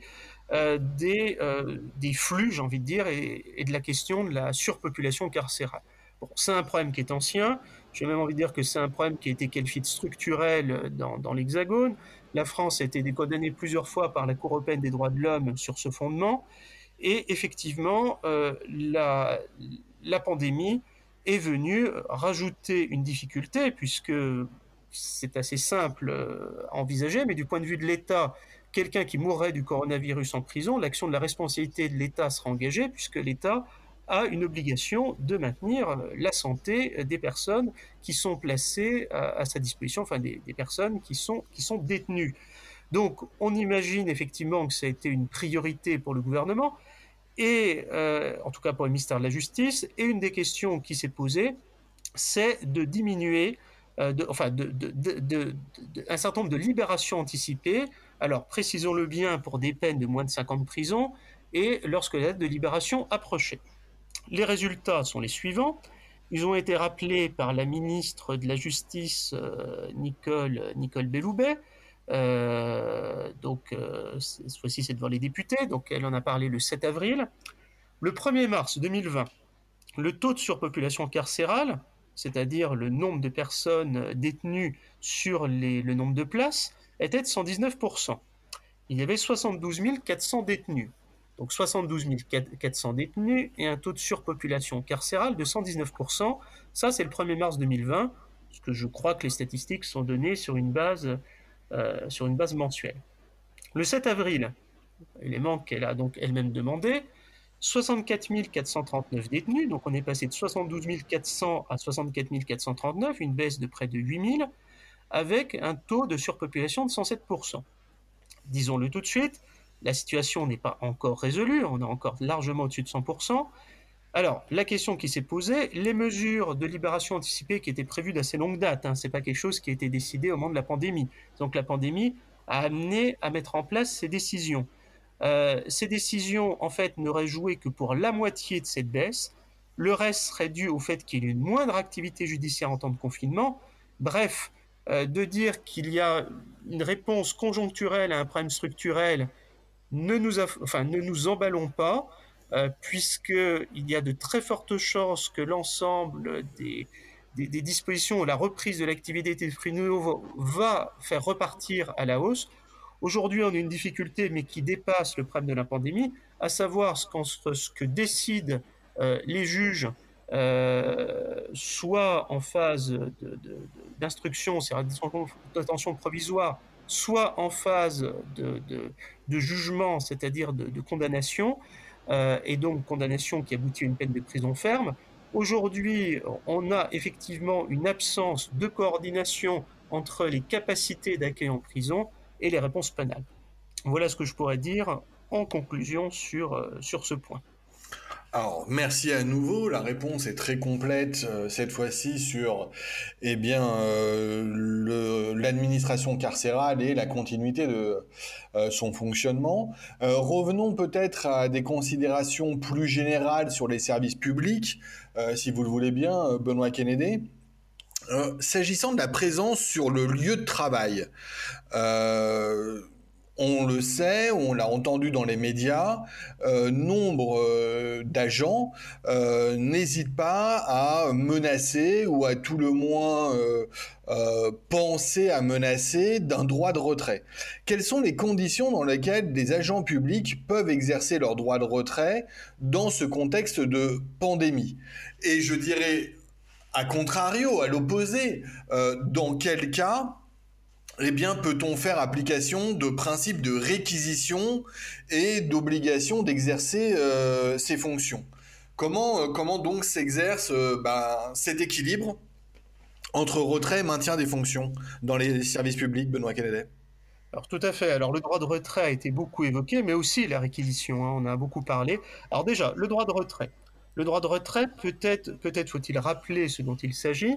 S2: euh, des, euh, des, flux, j'ai envie de dire, et, et, de la question de la surpopulation carcérale? Bon, C'est un problème qui est ancien. J'ai même envie de dire que c'est un problème qui a été qualifié de structurel dans, dans l'Hexagone. La France a été condamnée plusieurs fois par la Cour européenne des droits de l'homme sur ce fondement. Et effectivement, euh, la, la, pandémie est venue rajouter une difficulté, puisque c'est assez simple à envisager, mais du point de vue de l'État, quelqu'un qui mourrait du coronavirus en prison, l'action de la responsabilité de l'État sera engagée, puisque l'État a une obligation de maintenir la santé des personnes qui sont placées à, sa disposition, enfin des, personnes qui sont, qui sont détenues. Donc on imagine effectivement que ça a été une priorité pour le gouvernement, et euh, en tout cas pour le ministère de la Justice, et une des questions qui s'est posée, c'est de diminuer euh, enfin un certain nombre de libérations anticipées, alors précisons-le bien pour des peines de moins de 50 ans de prison, et lorsque la date de libération approchait. Les résultats sont les suivants. Ils ont été rappelés par la ministre de la Justice, euh, Nicole, Nicole Belloubet, donc, cette fois-ci, c'est devant les députés. Donc, elle en a parlé le 7 avril. Le 1er mars 2020, le taux de surpopulation carcérale, c'est-à-dire le nombre de personnes détenues sur le nombre de places, était de 119%. Il y avait 72 400 détenus. Donc 72 400 détenus et un taux de surpopulation carcérale de 119%. Ça, c'est le 1er mars 2020, parce que je crois que les statistiques sont données sur une base, euh, mensuelle. Le 7 avril, élément qu'elle a donc elle-même demandé, 64 439 détenus, donc on est passé de 72 400 à 64 439, une baisse de près de 8 000, avec un taux de surpopulation de 107%. Disons-le tout de suite, la situation n'est pas encore résolue, on est encore largement au-dessus de 100%. Alors, la question qui s'est posée, les mesures de libération anticipée qui étaient prévues d'assez longue date, hein, ce n'est pas quelque chose qui a été décidé au moment de la pandémie. Donc la pandémie a amené à mettre en place ces décisions. Euh, ces décisions, en fait, n'auraient joué que pour la moitié de cette baisse. Le reste serait dû au fait qu'il y ait une moindre activité judiciaire en temps de confinement. Bref, euh, de dire qu'il y a une réponse conjoncturelle à un problème structurel ne nous, enfin, ne nous emballons pas, euh, puisqu'il y a de très fortes chances que l'ensemble des, des, dispositions, la reprise de l'activité des nouveau va faire repartir à la hausse. Aujourd'hui, on a une difficulté, mais qui dépasse le problème de la pandémie, à savoir ce, ce que décident euh, les juges, euh, soit en phase d'instruction, c'est-à-dire d'attention provisoire, soit en phase de, jugement, c'est-à-dire de, condamnation, euh, et donc condamnation qui aboutit à une peine de prison ferme. Aujourd'hui, on a effectivement une absence de coordination entre les capacités d'accueil en prison et les réponses pénales. Voilà ce que je pourrais dire en conclusion sur, euh, sur ce point.
S1: Alors, merci à nouveau. La réponse est très complète euh, cette fois-ci sur eh bien euh, l'administration carcérale et la continuité de euh, son fonctionnement. revenons peut-être à des considérations plus générales sur les services publics, si vous le voulez bien, Benoît Kennedy. S'agissant de la présence sur le lieu de travail, on le sait, on l'a entendu dans les médias, euh, nombre euh, d'agents euh, n'hésitent pas à menacer ou à tout le moins penser à menacer d'un droit de retrait. Quelles sont les conditions dans lesquelles des agents publics peuvent exercer leur droit de retrait dans ce contexte de pandémie? Et je dirais, à contrario, à l'opposé, dans quel cas eh bien, peut-on faire application de principes de réquisition et d'obligation d'exercer euh, ces fonctions? Comment, euh, comment donc s'exerce euh, ben, cet équilibre entre retrait et maintien des fonctions dans les services publics, Benoît Kennedy?
S2: Alors tout à fait. Alors le droit de retrait a été beaucoup évoqué, mais aussi la réquisition. Hein, on a beaucoup parlé. Alors déjà, le droit de retrait. Le droit de retrait, peut-être, peut-être faut-il rappeler ce dont il s'agit?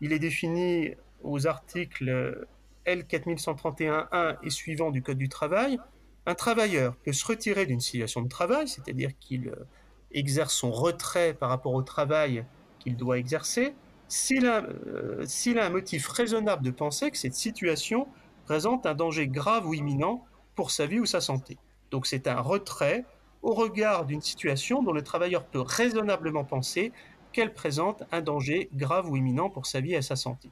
S2: Il est défini aux articles L4131-1 et suivant du Code du travail, un travailleur peut se retirer d'une situation de travail, c'est-à-dire qu'il euh, exerce son retrait par rapport au travail qu'il doit exercer, s'il euh, a, un motif raisonnable de penser que cette situation présente un danger grave ou imminent pour sa vie ou sa santé. Donc c'est un retrait au regard d'une situation dont le travailleur peut raisonnablement penser qu'elle présente un danger grave ou imminent pour sa vie et sa santé.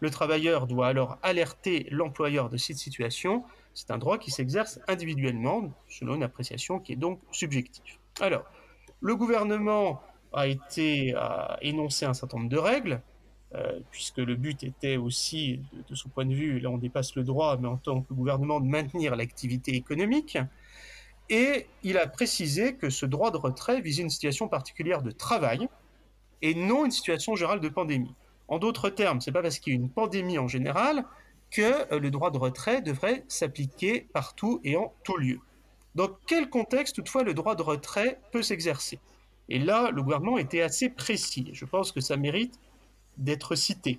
S2: Le travailleur doit alors alerter l'employeur de cette situation. C'est un droit qui s'exerce individuellement, selon une appréciation qui est donc subjective. Alors, le gouvernement a été à énoncer un certain nombre de règles, euh, puisque le but était aussi, de, son point de vue, là on dépasse le droit, mais en tant que gouvernement, de maintenir l'activité économique. Et il a précisé que ce droit de retrait visait une situation particulière de travail et non une situation générale de pandémie. En d'autres termes, ce n'est pas parce qu'il y a une pandémie en général que euh, le droit de retrait devrait s'appliquer partout et en tout lieu. Dans quel contexte, toutefois, le droit de retrait peut s'exercer? Et là, le gouvernement était assez précis. Je pense que ça mérite d'être cité.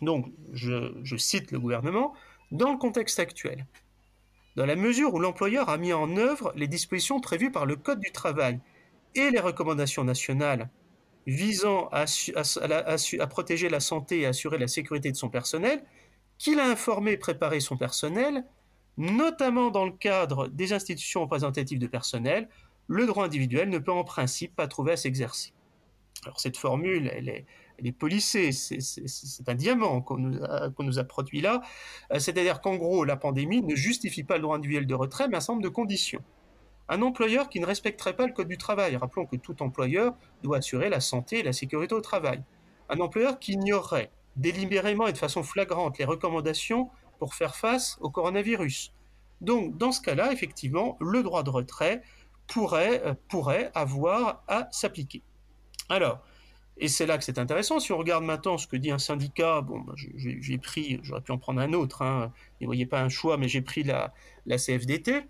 S2: Donc, je, cite le gouvernement, dans le contexte actuel, dans la mesure où l'employeur a mis en œuvre les dispositions prévues par le Code du travail et les recommandations nationales visant à, protéger la santé et assurer la sécurité de son personnel, qu'il a informé et préparé son personnel, notamment dans le cadre des institutions représentatives de personnel, le droit individuel ne peut en principe pas trouver à s'exercer. Alors cette formule, elle est, elle c'est un diamant qu'on nous, nous, a produit là, euh, c'est-à-dire qu'en gros, la pandémie ne justifie pas le droit individuel de retrait, mais un certain de conditions. Un employeur qui ne respecterait pas le Code du travail, rappelons que tout employeur doit assurer la santé et la sécurité au travail. Un employeur qui ignorerait délibérément et de façon flagrante les recommandations pour faire face au coronavirus. Donc, dans ce cas-là, effectivement, le droit de retrait pourrait, euh, avoir à s'appliquer. Alors, et c'est là que c'est intéressant. Si on regarde maintenant ce que dit un syndicat, bon, ben, j'ai pris, j'aurais pu en prendre un autre, hein, ne voyez pas un choix, mais j'ai pris la, CFDT.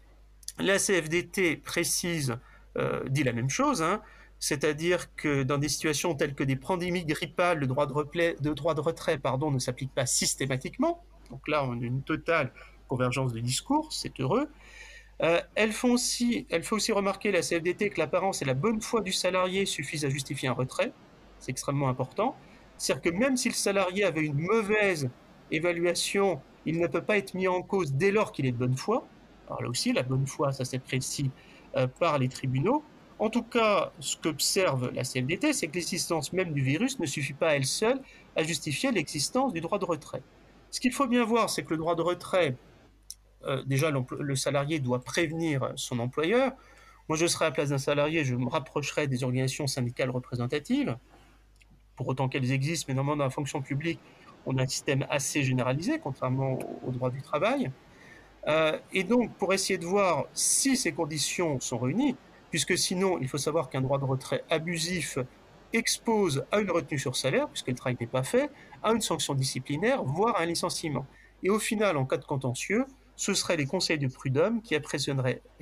S2: La CFDT précise, euh, dit la même chose, hein, c'est-à-dire que dans des situations telles que des pandémies grippales, le droit de, droit de retrait pardon, ne s'applique pas systématiquement. Donc là, on a une totale convergence de discours, c'est heureux. Euh, fait aussi, elle fait aussi remarquer la CFDT que l'apparence et la bonne foi du salarié suffisent à justifier un retrait. C'est extrêmement important. C'est-à-dire que même si le salarié avait une mauvaise évaluation, il ne peut pas être mis en cause dès lors qu'il est de bonne foi. Alors là aussi, la bonne foi, ça s'apprécie euh, par les tribunaux. En tout cas, ce qu'observe la CFDT, c'est que l'existence même du virus ne suffit pas à elle seule à justifier l'existence du droit de retrait. Ce qu'il faut bien voir, c'est que le droit de retrait, euh, déjà le salarié doit prévenir son employeur. Moi, je serais à la place d'un salarié, je me rapprocherais des organisations syndicales représentatives, pour autant qu'elles existent, mais normalement dans la fonction publique, on a un système assez généralisé, contrairement au, droit du travail. Euh, et donc, pour essayer de voir si ces conditions sont réunies, puisque sinon, il faut savoir qu'un droit de retrait abusif expose à une retenue sur salaire, puisque le travail n'est pas fait, à une sanction disciplinaire, voire à un licenciement. Et au final, en cas de contentieux, ce seraient les conseils de prud'homme qui,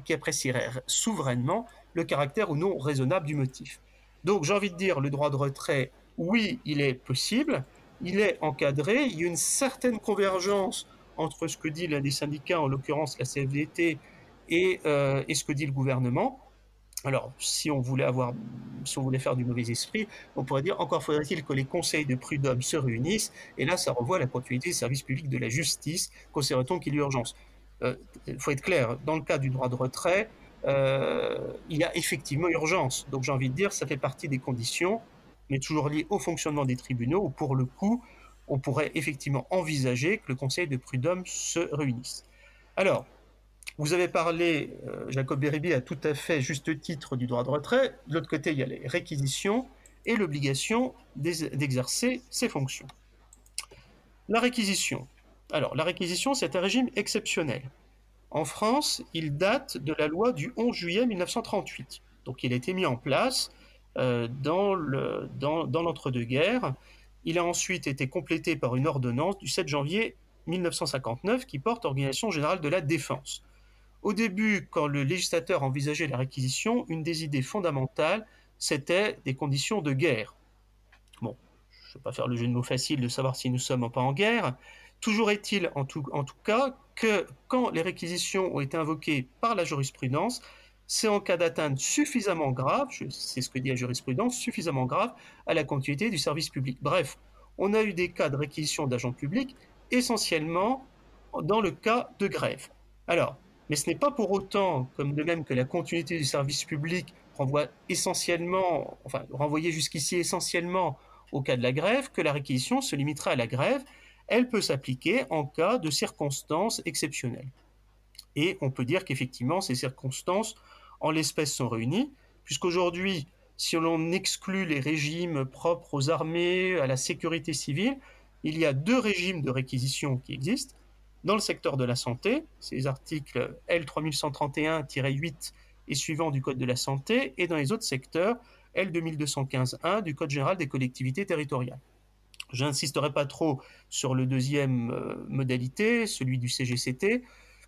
S2: qui apprécieraient souverainement le caractère ou non raisonnable du motif. Donc j'ai envie de dire, le droit de retrait, oui, il est possible, il est encadré, il y a une certaine convergence entre ce que dit l'un des syndicats, en l'occurrence la CFDT, et, euh, et ce que dit le gouvernement. Alors, si on voulait avoir, si on voulait faire du mauvais esprit, on pourrait dire encore faudrait-il que les conseils de prud'homme se réunissent, et là, ça revoit la continuité des services publics de la justice. Considère-t-on qu'il y a urgence Il euh, faut être clair, dans le cas du droit de retrait, euh, il y a effectivement urgence. Donc, j'ai envie de dire, ça fait partie des conditions, mais toujours liées au fonctionnement des tribunaux, où pour le coup, on pourrait effectivement envisager que le conseil de prud'homme se réunisse. Alors, vous avez parlé, euh, Jacob Beribi a tout à fait juste titre du droit de retrait. De l'autre côté, il y a les réquisitions et l'obligation d'exercer ses fonctions. La réquisition. Alors, la réquisition, c'est un régime exceptionnel. En France, il date de la loi du 11 juillet 1938. Donc, il a été mis en place euh, dans l'entre-deux-guerres. Il a ensuite été complété par une ordonnance du 7 janvier 1959 qui porte Organisation générale de la défense. Au début, quand le législateur envisageait la réquisition, une des idées fondamentales, c'était des conditions de guerre. Bon, je ne vais pas faire le jeu de mots facile de savoir si nous sommes ou pas en guerre. Toujours est-il, en tout, en tout cas, que quand les réquisitions ont été invoquées par la jurisprudence, c'est en cas d'atteinte suffisamment grave, c'est ce que dit la jurisprudence, suffisamment grave à la continuité du service public. Bref, on a eu des cas de réquisition d'agents publics essentiellement dans le cas de grève. Alors, mais ce n'est pas pour autant, comme de même que la continuité du service public renvoie essentiellement, enfin, renvoyait jusqu'ici essentiellement au cas de la grève, que la réquisition se limitera à la grève. Elle peut s'appliquer en cas de circonstances exceptionnelles. Et on peut dire qu'effectivement, ces circonstances, en l'espèce, sont réunies, puisqu'aujourd'hui, si l'on exclut les régimes propres aux armées, à la sécurité civile, il y a deux régimes de réquisition qui existent. Dans le secteur de la santé, c'est les articles L3131-8 et suivants du Code de la santé, et dans les autres secteurs, L2215-1 du Code général des collectivités territoriales. Je n'insisterai pas trop sur le deuxième euh, modalité, celui du CGCT,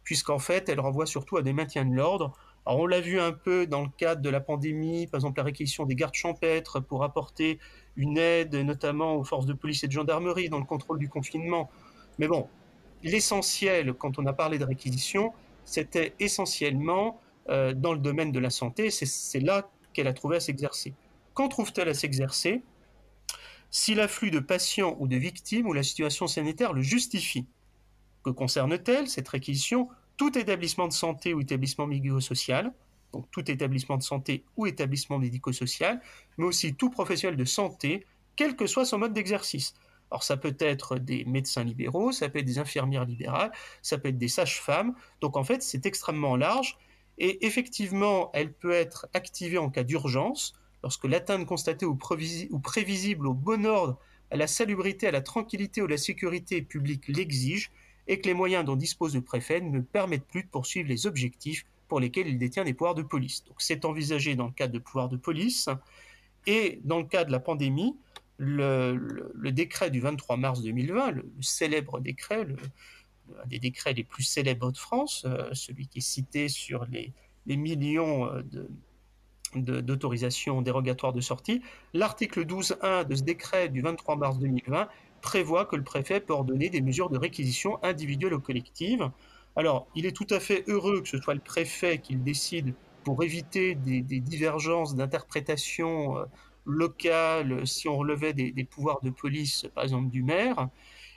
S2: puisqu'en fait, elle renvoie surtout à des maintiens de l'ordre. Alors, on l'a vu un peu dans le cadre de la pandémie, par exemple la réquisition des gardes champêtres pour apporter une aide, notamment aux forces de police et de gendarmerie dans le contrôle du confinement. Mais bon, l'essentiel, quand on a parlé de réquisition, c'était essentiellement euh, dans le domaine de la santé. C'est là qu'elle a trouvé à s'exercer. Quand trouve-t-elle à s'exercer? Si l'afflux de patients ou de victimes ou la situation sanitaire le justifie. Que concerne-t-elle cette réquisition? Tout établissement de santé ou établissement médico-social, donc tout établissement de santé ou établissement médico-social, mais aussi tout professionnel de santé, quel que soit son mode d'exercice. Alors ça peut être des médecins libéraux, ça peut être des infirmières libérales, ça peut être des sages-femmes. Donc en fait, c'est extrêmement large. Et effectivement, elle peut être activée en cas d'urgence, lorsque l'atteinte constatée ou, prévisible au bon ordre, à la salubrité, à la tranquillité ou à la sécurité publique l'exige, et que les moyens dont dispose le préfet ne permettent plus de poursuivre les objectifs pour lesquels il détient des pouvoirs de police. Donc c'est envisagé dans le cadre de pouvoirs de police, et dans le cas de la pandémie, le, décret du 23 mars 2020, le, célèbre décret, un des décrets les plus célèbres de France, euh, celui qui est cité sur les, millions euh, d'autorisations dérogatoires de sortie, l'article 12.1 de ce décret du 23 mars 2020 prévoit que le préfet peut ordonner des mesures de réquisition individuelles ou collectives. Alors, il est tout à fait heureux que ce soit le préfet qui le décide pour éviter des, divergences d'interprétation euh, local, si on relevait des, pouvoirs de police, par exemple du maire.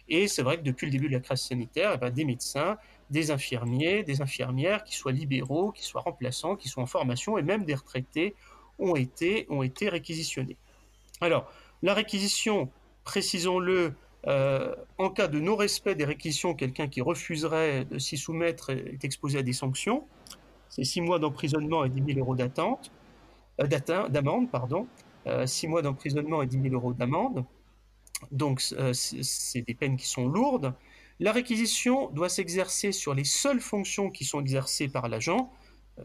S2: Et c'est vrai que depuis le début de la crise sanitaire, eh ben, des médecins, des infirmiers, des infirmières, qui soient libéraux, qui soient remplaçants, qui soient en formation, et même des retraités, ont été, ont été réquisitionnés. Alors, la réquisition, précisons-le, euh, en cas de non-respect des réquisitions, quelqu'un qui refuserait de s'y soumettre est exposé à des sanctions. C'est six mois d'emprisonnement et 10 000 euros d'attente, euh, d'amende, pardon. 6 euh, mois d'emprisonnement et 10 000 euros d'amende. Donc, c'est des peines qui sont lourdes. La réquisition doit s'exercer sur les seules fonctions qui sont exercées par l'agent.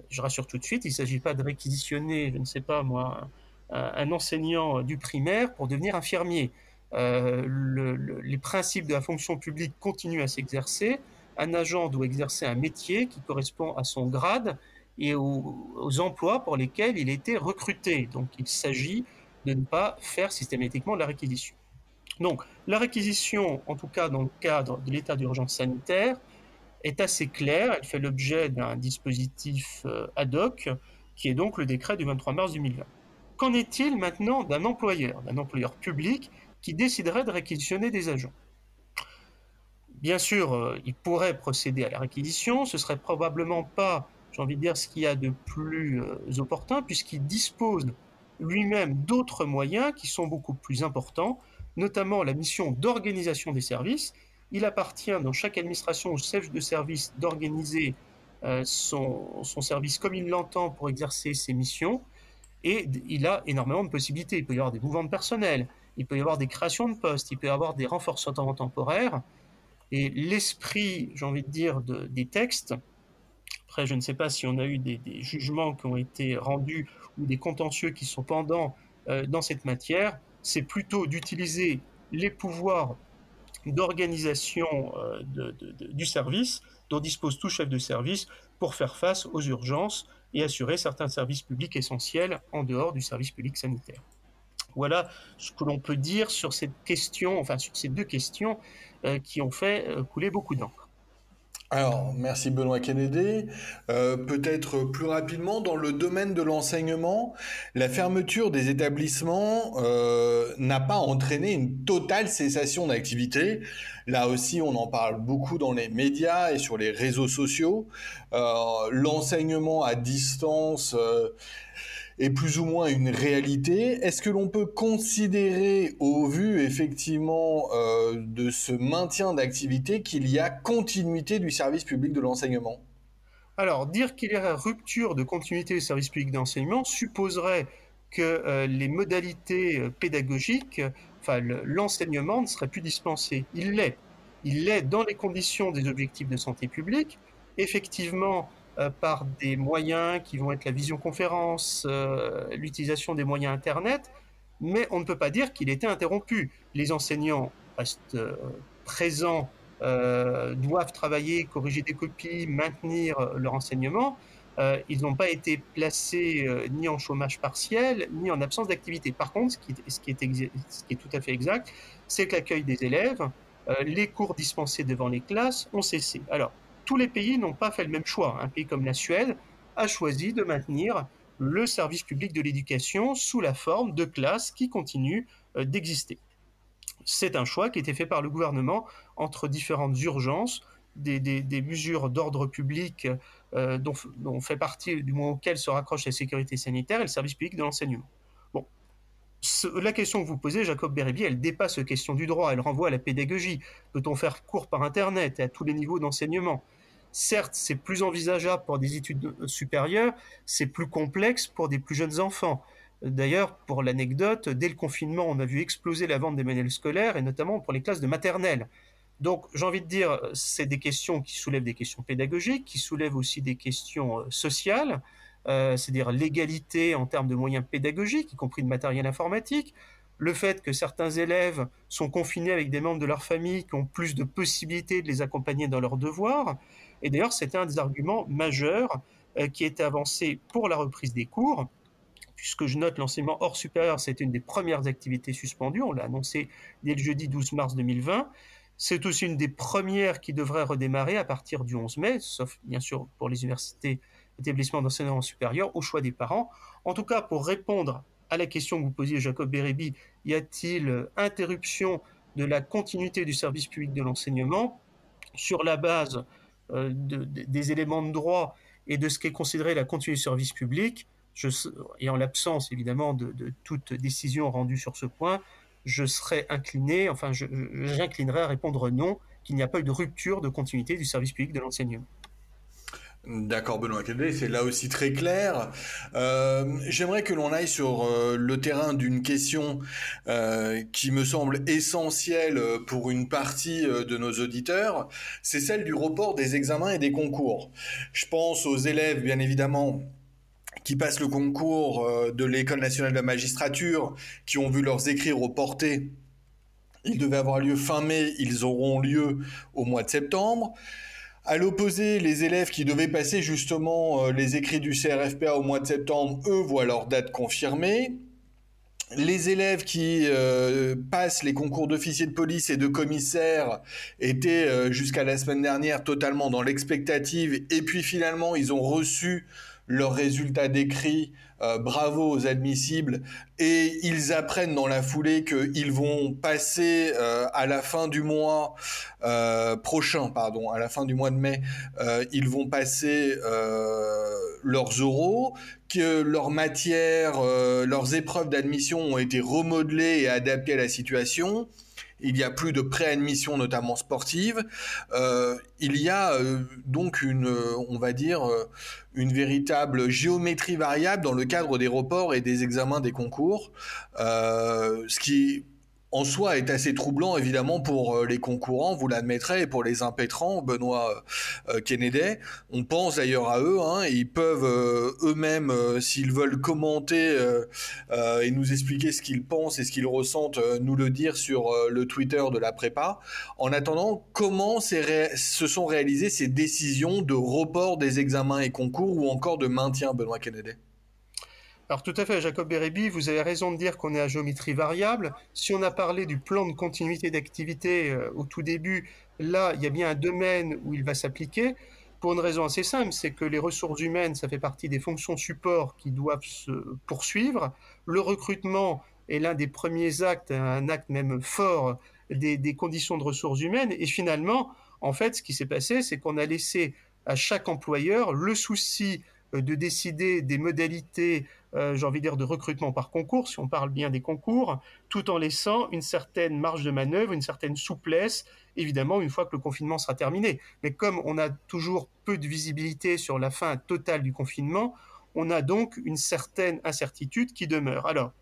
S2: Je rassure tout de suite, il ne s'agit pas de réquisitionner, je ne sais pas moi, un, enseignant du primaire pour devenir infirmier. Les principes de la fonction publique continuent à s'exercer. Un agent doit exercer un métier qui correspond à son grade et aux, emplois pour lesquels il était recruté. Donc il s'agit de ne pas faire systématiquement la réquisition. Donc la réquisition, en tout cas dans le cadre de l'état d'urgence sanitaire, est assez claire. Elle fait l'objet d'un dispositif euh, ad hoc qui est donc le décret du 23 mars 2020. Qu'en est-il maintenant d'un employeur, d'un employeur public qui déciderait de réquisitionner des agents Bien sûr, euh, il pourrait procéder à la réquisition, ce serait probablement pas j'ai envie de dire, ce qu'il y a de plus euh, opportun, puisqu'il dispose lui-même d'autres moyens qui sont beaucoup plus importants, notamment la mission d'organisation des services. Il appartient dans chaque administration au chef de service d'organiser euh, son, service comme il l'entend pour exercer ses missions. Et il a énormément de possibilités. Il peut y avoir des mouvements de personnel, il peut y avoir des créations de postes, il peut y avoir des renforcements temporaires. Et l'esprit, j'ai envie de dire, des textes après, je ne sais pas si on a eu des, jugements qui ont été rendus ou des contentieux qui sont pendants euh, dans cette matière. C'est plutôt d'utiliser les pouvoirs d'organisation euh, du service dont dispose tout chef de service pour faire face aux urgences et assurer certains services publics essentiels en dehors du service public sanitaire. Voilà ce que l'on peut dire sur cette question, enfin sur ces deux questions euh, qui ont fait couler beaucoup d'encre.
S1: Alors, merci Benoît Kennedy. Euh, peut-être plus rapidement, dans le domaine de l'enseignement, la fermeture des établissements euh, n'a pas entraîné une totale cessation d'activité. Là aussi, on en parle beaucoup dans les médias et sur les réseaux sociaux. Euh, l'enseignement à distance est plus ou moins une réalité. Est-ce que l'on peut considérer, au vu effectivement euh, de ce maintien d'activité, qu'il y a continuité du service public de l'enseignement?
S2: Alors, dire qu'il y a rupture de continuité du service public d'enseignement supposerait que euh, les modalités euh, pédagogiques, enfin l'enseignement ne serait plus dispensé. Il l'est. Il l'est dans les conditions des objectifs de santé publique. Effectivement, par des moyens qui vont être la visioconférence, euh, l'utilisation des moyens Internet, mais on ne peut pas dire qu'il était interrompu. Les enseignants restent euh, présents, doivent travailler, corriger des copies, maintenir leur enseignement. ils n'ont pas été placés ni en chômage partiel, ni en absence d'activité. Par contre, ce, qui est, ce qui est tout à fait exact, c'est que l'accueil des élèves, les cours dispensés devant les classes ont cessé. Alors, tous les pays n'ont pas fait le même choix. Un pays comme la Suède a choisi de maintenir le service public de l'éducation sous la forme de classes qui continuent euh, d'exister. C'est un choix qui a été fait par le gouvernement entre différentes urgences des, mesures d'ordre public dont, fait partie, du moins auquel se raccroche la sécurité sanitaire et le service public de l'enseignement. Bon, la question que vous posez, Jacob Bérébi, elle dépasse la question du droit, elle renvoie à la pédagogie. Peut-on faire cours par Internet et à tous les niveaux d'enseignement? Certes, c'est plus envisageable pour des études supérieures, c'est plus complexe pour des plus jeunes enfants. D'ailleurs, pour l'anecdote, dès le confinement, on a vu exploser la vente des manuels scolaires, et notamment pour les classes de maternelle. Donc, j'ai envie de dire, c'est des questions qui soulèvent des questions pédagogiques, qui soulèvent aussi des questions euh, sociales, euh, c'est-à-dire l'égalité en termes de moyens pédagogiques, y compris de matériel informatique, le fait que certains élèves sont confinés avec des membres de leur famille qui ont plus de possibilités de les accompagner dans leurs devoirs. Et d'ailleurs, c'était un des arguments majeurs euh, qui était avancé pour la reprise des cours, puisque je note l'enseignement hors supérieur, c'était une des premières activités suspendues, on l'a annoncé dès le jeudi 12 mars 2020. C'est aussi une des premières qui devrait redémarrer à partir du 11 mai, sauf bien sûr pour les universités établissements d'enseignement supérieur, au choix des parents. En tout cas, pour répondre à la question que vous posiez, Jacob Bérébi, y a-t-il interruption de la continuité du service public de l'enseignement sur la base euh, des éléments de droit et de ce qui est considéré la continuité du service public? Et en l'absence évidemment de, toute décision rendue sur ce point, je serais incliné, enfin j'inclinerais à répondre non, qu'il n'y a pas eu de rupture de continuité du service public de l'enseignement.
S1: D'accord, Benoît Kédé, c'est là aussi très clair. Euh, j'aimerais que l'on aille sur euh, le terrain d'une question euh, qui me semble essentielle pour une partie de nos auditeurs, c'est celle du report des examens et des concours. Je pense aux élèves, bien évidemment, qui passent le concours de l'École nationale de la magistrature, qui ont vu leurs écrits reportés. Ils devaient avoir lieu fin mai, ils auront lieu au mois de septembre. À l'opposé, les élèves qui devaient passer justement euh, les écrits du CRFPA au mois de septembre, eux voient leur date confirmée. Les élèves qui euh, passent les concours d'officier de police et de commissaire étaient euh, jusqu'à la semaine dernière totalement dans l'expectative et puis finalement ils ont reçu leurs résultats d'écrit, euh, bravo aux admissibles, et ils apprennent dans la foulée qu'ils vont passer euh, à la fin du mois euh, prochain, pardon, à la fin du mois de mai, ils vont passer leurs euros, que leurs matières, leurs épreuves d'admission ont été remodelées et adaptées à la situation il y a plus de préadmission, notamment sportive. Euh, il y a euh, donc une, on va dire, euh, une véritable géométrie variable dans le cadre des reports et des examens des concours, ce qui en soi est assez troublant évidemment pour euh, les concurrents, vous l'admettrez, et pour les impétrants, Benoît euh, Kennedy. On pense d'ailleurs à eux, hein, ils peuvent euh, eux-mêmes, s'ils veulent commenter et nous expliquer ce qu'ils pensent et ce qu'ils ressentent, nous le dire sur le Twitter de la prépa. En attendant, comment se sont réalisées ces décisions de report des examens et concours ou encore de maintien, Benoît Kennedy?
S2: Alors tout à fait, Jacob Bérébi, vous avez raison de dire qu'on est à géométrie variable. Si on a parlé du plan de continuité d'activité euh, au tout début, là, il y a bien un domaine où il va s'appliquer. Pour une raison assez simple, c'est que les ressources humaines, ça fait partie des fonctions support qui doivent se poursuivre. Le recrutement est l'un des premiers actes, un acte même fort des, des conditions de ressources humaines. Et finalement, en fait, ce qui s'est passé, c'est qu'on a laissé à chaque employeur le souci euh, de décider des modalités euh, j'ai envie de dire, de recrutement par concours, si on parle bien des concours, tout en laissant une certaine marge de manœuvre, une certaine souplesse, évidemment, une fois que le confinement sera terminé. Mais comme on a toujours peu de visibilité sur la fin totale du confinement, on a donc une certaine incertitude qui demeure. Alors,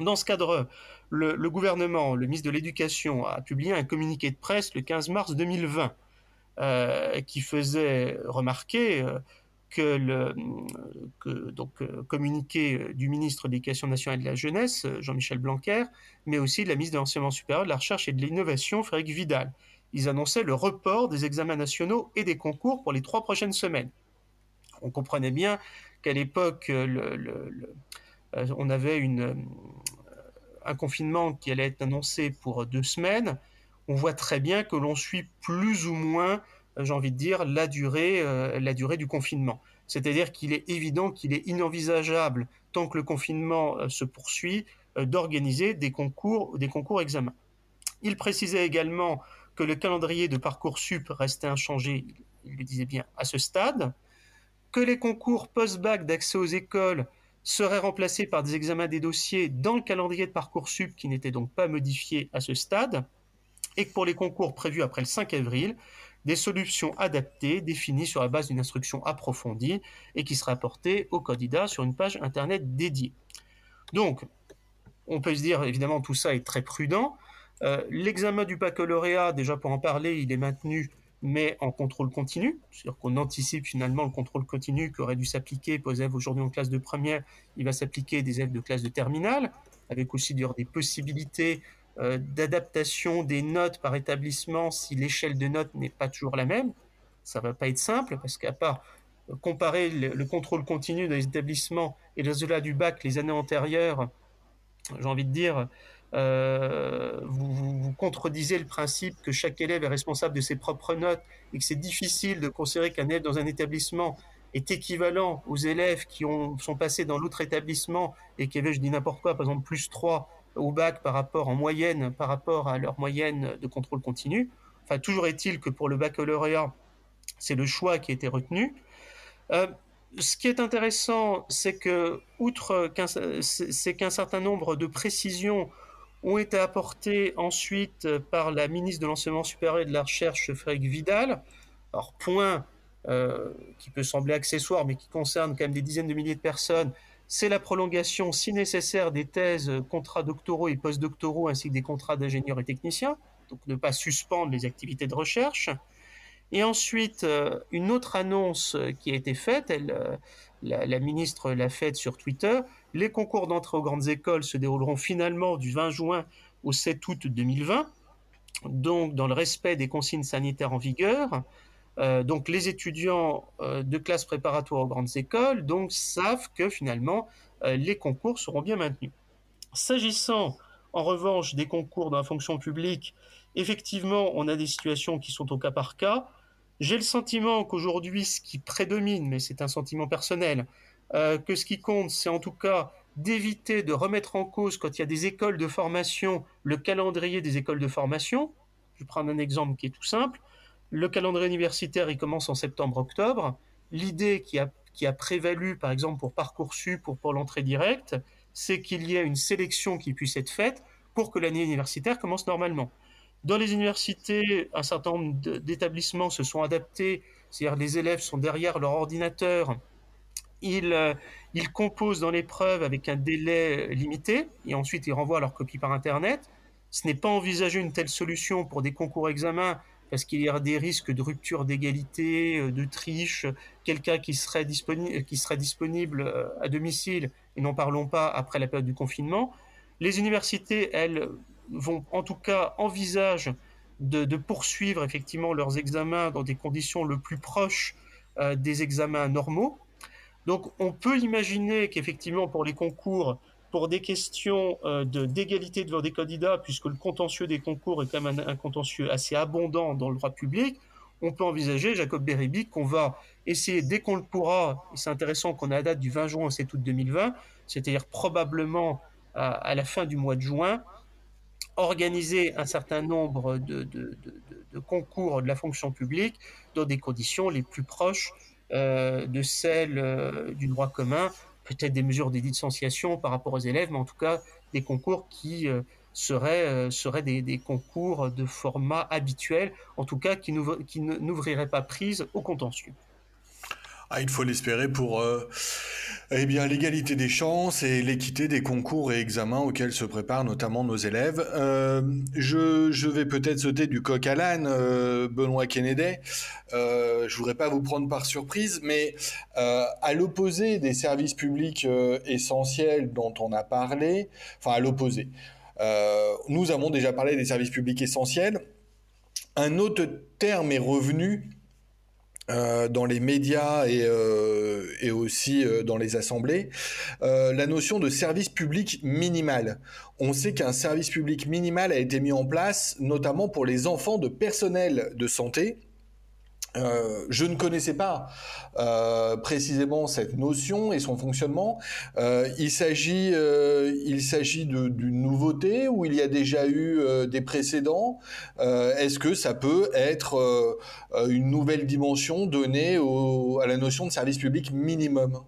S2: dans ce cadre, le, gouvernement, le ministre de l'Éducation, a publié un communiqué de presse le 15 mars 2020 euh, qui faisait remarquer euh, que le donc, euh, communiqué euh, du ministre de l'Éducation nationale et de la jeunesse, euh, Jean-Michel Blanquer, mais aussi de la ministre de l'Enseignement supérieur, de la Recherche et de l'Innovation, Frédéric Vidal. Ils annonçaient le report des examens nationaux et des concours pour les trois prochaines semaines. On comprenait bien qu'à l'époque, on avait une, un confinement qui allait être annoncé pour deux semaines. On voit très bien que l'on suit plus ou moins j'ai envie de dire, la durée, euh, la durée du confinement. C'est-à-dire qu'il est évident qu'il est inenvisageable, tant que le confinement euh, se poursuit, euh, d'organiser des concours, des concours examens. Il précisait également que le calendrier de Parcoursup restait inchangé, il le disait bien, à ce stade, que les concours post-bac d'accès aux écoles seraient remplacés par des examens des dossiers dans le calendrier de Parcoursup qui n'était donc pas modifié à ce stade, et que pour les concours prévus après le 5 avril, des solutions adaptées définies sur la base d'une instruction approfondie et qui seraient apportées aux candidats sur une page internet dédiée. Donc, on peut se dire, évidemment, tout ça est très prudent. Euh, l'examen du baccalauréat, déjà pour en parler, il est maintenu, mais en contrôle continu. C'est-à-dire qu'on anticipe finalement le contrôle continu qui aurait dû s'appliquer les élèves aujourd'hui en classe de première. Il va s'appliquer des élèves de classe de terminale, avec aussi des possibilités euh, d'adaptation des notes par établissement si l'échelle de notes n'est pas toujours la même. Ça va pas être simple parce qu'à part euh, comparer le, contrôle continu des établissements et les résultats du bac les années antérieures, j'ai envie de dire, euh, vous, vous, contredisez le principe que chaque élève est responsable de ses propres notes et que c'est difficile de considérer qu'un élève dans un établissement est équivalent aux élèves qui ont, sont passés dans l'autre établissement et qui avaient, je dis n'importe quoi, par exemple plus 3 au bac par rapport en moyenne, par rapport à leur moyenne de contrôle continu. Enfin, toujours est-il que pour le baccalauréat, c'est le choix qui a été retenu. Euh, ce qui est intéressant, c'est que, outre qu'un, certain nombre de précisions ont été apportées ensuite par la ministre de l'Enseignement supérieur et de la Recherche, Frédéric Vidal. Alors, point euh, qui peut sembler accessoire, mais qui concerne quand même des dizaines de milliers de personnes, c'est la prolongation, si nécessaire, des thèses, contrats doctoraux et postdoctoraux, ainsi que des contrats d'ingénieurs et techniciens, donc ne pas suspendre les activités de recherche. Et ensuite, euh, une autre annonce qui a été faite, elle, euh, la, la, ministre l'a faite sur Twitter, les concours d'entrée aux grandes écoles se dérouleront finalement du 20 juin au 7 août 2020, donc dans le respect des consignes sanitaires en vigueur. Euh, donc les étudiants euh, de classe préparatoire aux grandes écoles savent que finalement euh, les concours seront bien maintenus. S'agissant en revanche des concours dans la fonction publique, effectivement on a des situations qui sont au cas par cas. J'ai le sentiment qu'aujourd'hui ce qui prédomine, mais c'est un sentiment personnel, que ce qui compte, c'est en tout cas d'éviter de remettre en cause, quand il y a des écoles de formation, le calendrier des écoles de formation. Je vais prendre un exemple qui est tout simple. Le calendrier universitaire, il commence en septembre-octobre. L'idée qui a, qui a prévalu, par exemple, pour Parcoursup, pour, l'entrée directe, c'est qu'il y ait une sélection qui puisse être faite pour que l'année universitaire commence normalement. Dans les universités, un certain nombre d'établissements se sont adaptés, c'est-à-dire les élèves sont derrière leur ordinateur, ils, euh, ils composent dans l'épreuve avec un délai limité, et ensuite ils renvoient leur copie par Internet. Ce n'est pas envisagé une telle solution pour des concours examens parce qu'il y a des risques de rupture d'égalité, euh, de triche, quelqu'un qui serait, disponible, qui serait disponible euh, à domicile, et n'en parlons pas après la période du confinement. Les universités, elles, vont en tout cas envisagent de, poursuivre effectivement leurs examens dans des conditions le plus proches euh, des examens normaux. Donc on peut imaginer qu'effectivement pour les concours, pour des questions euh, d'égalité devant des candidats, puisque le contentieux des concours est quand même un, contentieux assez abondant dans le droit public, on peut envisager, Jacob Beribi, qu'on va essayer dès qu'on le pourra, et c'est intéressant qu'on a la date du 20 juin 7 août 2020, c'est-à-dire probablement à, la fin du mois de juin, organiser un certain nombre de, de, concours de la fonction publique dans des conditions les plus proches euh, de celles euh, du droit commun, peut-être des mesures de distanciation par rapport aux élèves, mais en tout cas des concours qui euh, seraient, euh, des, concours de format habituel, en tout cas qui n'ouvriraient pas prise au contentieux.
S1: Ah, il faut l'espérer pour euh, eh bien l'égalité des chances et l'équité des concours et examens auxquels se préparent notamment nos élèves. Euh, je, je, vais peut-être sauter du coq à l'âne, euh, Benoît Kennedy. Euh, je voudrais pas vous prendre par surprise, mais euh, à l'opposé des services publics essentiels dont on a parlé, enfin à l'opposé, nous avons déjà parlé des services publics essentiels. Un autre terme est revenu euh, dans les médias et, euh, et aussi euh, dans les assemblées, euh, la notion de service public minimal. On sait qu'un service public minimal a été mis en place notamment pour les enfants de personnel de santé. Euh, je ne connaissais pas euh, précisément cette notion et son fonctionnement. Euh, il s'agit, il s'agit d'une nouveauté ou il y a déjà eu des précédents? Est-ce que ça peut être une nouvelle dimension donnée à la notion de service public minimum?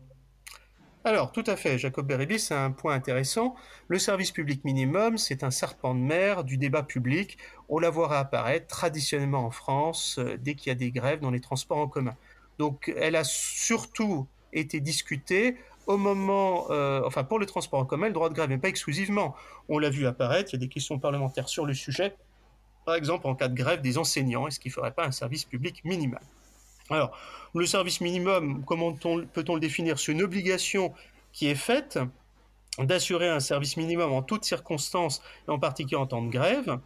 S2: Alors, tout à fait, Jacob Beribi, c'est un point intéressant. Le service public minimum, c'est un serpent de mer du débat public. On la voit apparaître traditionnellement en France euh, dès qu'il y a des grèves dans les transports en commun. Donc, elle a surtout été discutée au moment, euh, enfin pour le transport en commun, le droit de grève, mais pas exclusivement. On l'a vu apparaître, il y a des questions parlementaires sur le sujet. Par exemple, en cas de grève des enseignants, est-ce qu'il ne faudrait pas un service public minimal? Alors, le service minimum, comment peut-on le définir? C'est une obligation qui est faite d'assurer un service minimum en toutes circonstances, en particulier en temps de grève.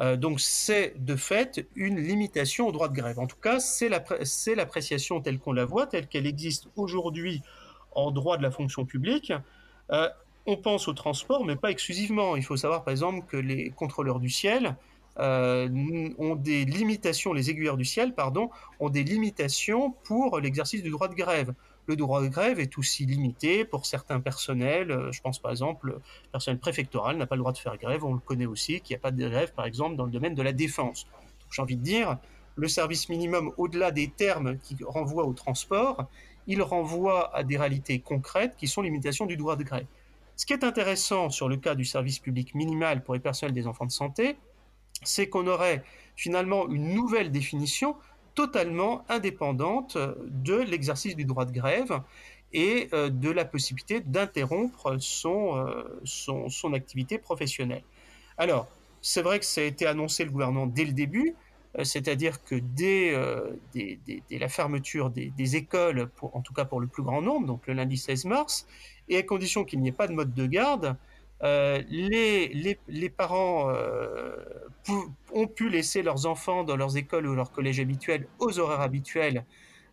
S2: Euh, donc c'est de fait une limitation au droit de grève. En tout cas, c'est l'appréciation telle qu'on la voit, telle qu'elle existe aujourd'hui en droit de la fonction publique. Euh, on pense au transport, mais pas exclusivement. Il faut savoir par exemple que les contrôleurs du ciel ont des limitations, les aiguilleurs du ciel, pardon, ont des limitations pour l'exercice du droit de grève. Le droit de grève est aussi limité pour certains personnels. Euh, je pense par exemple, le personnel préfectoral n'a pas le droit de faire grève. On le connaît aussi, qu'il n'y a pas de grève, par exemple, dans le domaine de la défense. J'ai envie de dire, le service minimum, au-delà des termes qui renvoient au transport, il renvoie à des réalités concrètes qui sont limitations du droit de grève. Ce qui est intéressant sur le cas du service public minimal pour les personnels des enfants de santé, c'est qu'on aurait finalement une nouvelle définition totalement indépendante de l'exercice du droit de grève et euh, de la possibilité d'interrompre son, euh, son, son, activité professionnelle. Alors, c'est vrai que ça a été annoncé le gouvernement dès le début, euh, c'est-à-dire que dès, dès, dès, la fermeture des, écoles, en tout cas pour le plus grand nombre, donc le lundi 16 mars, et à condition qu'il n'y ait pas de mode de garde, euh, les, parents euh, ont pu laisser leurs enfants dans leurs écoles ou leurs collèges habituels aux horaires habituels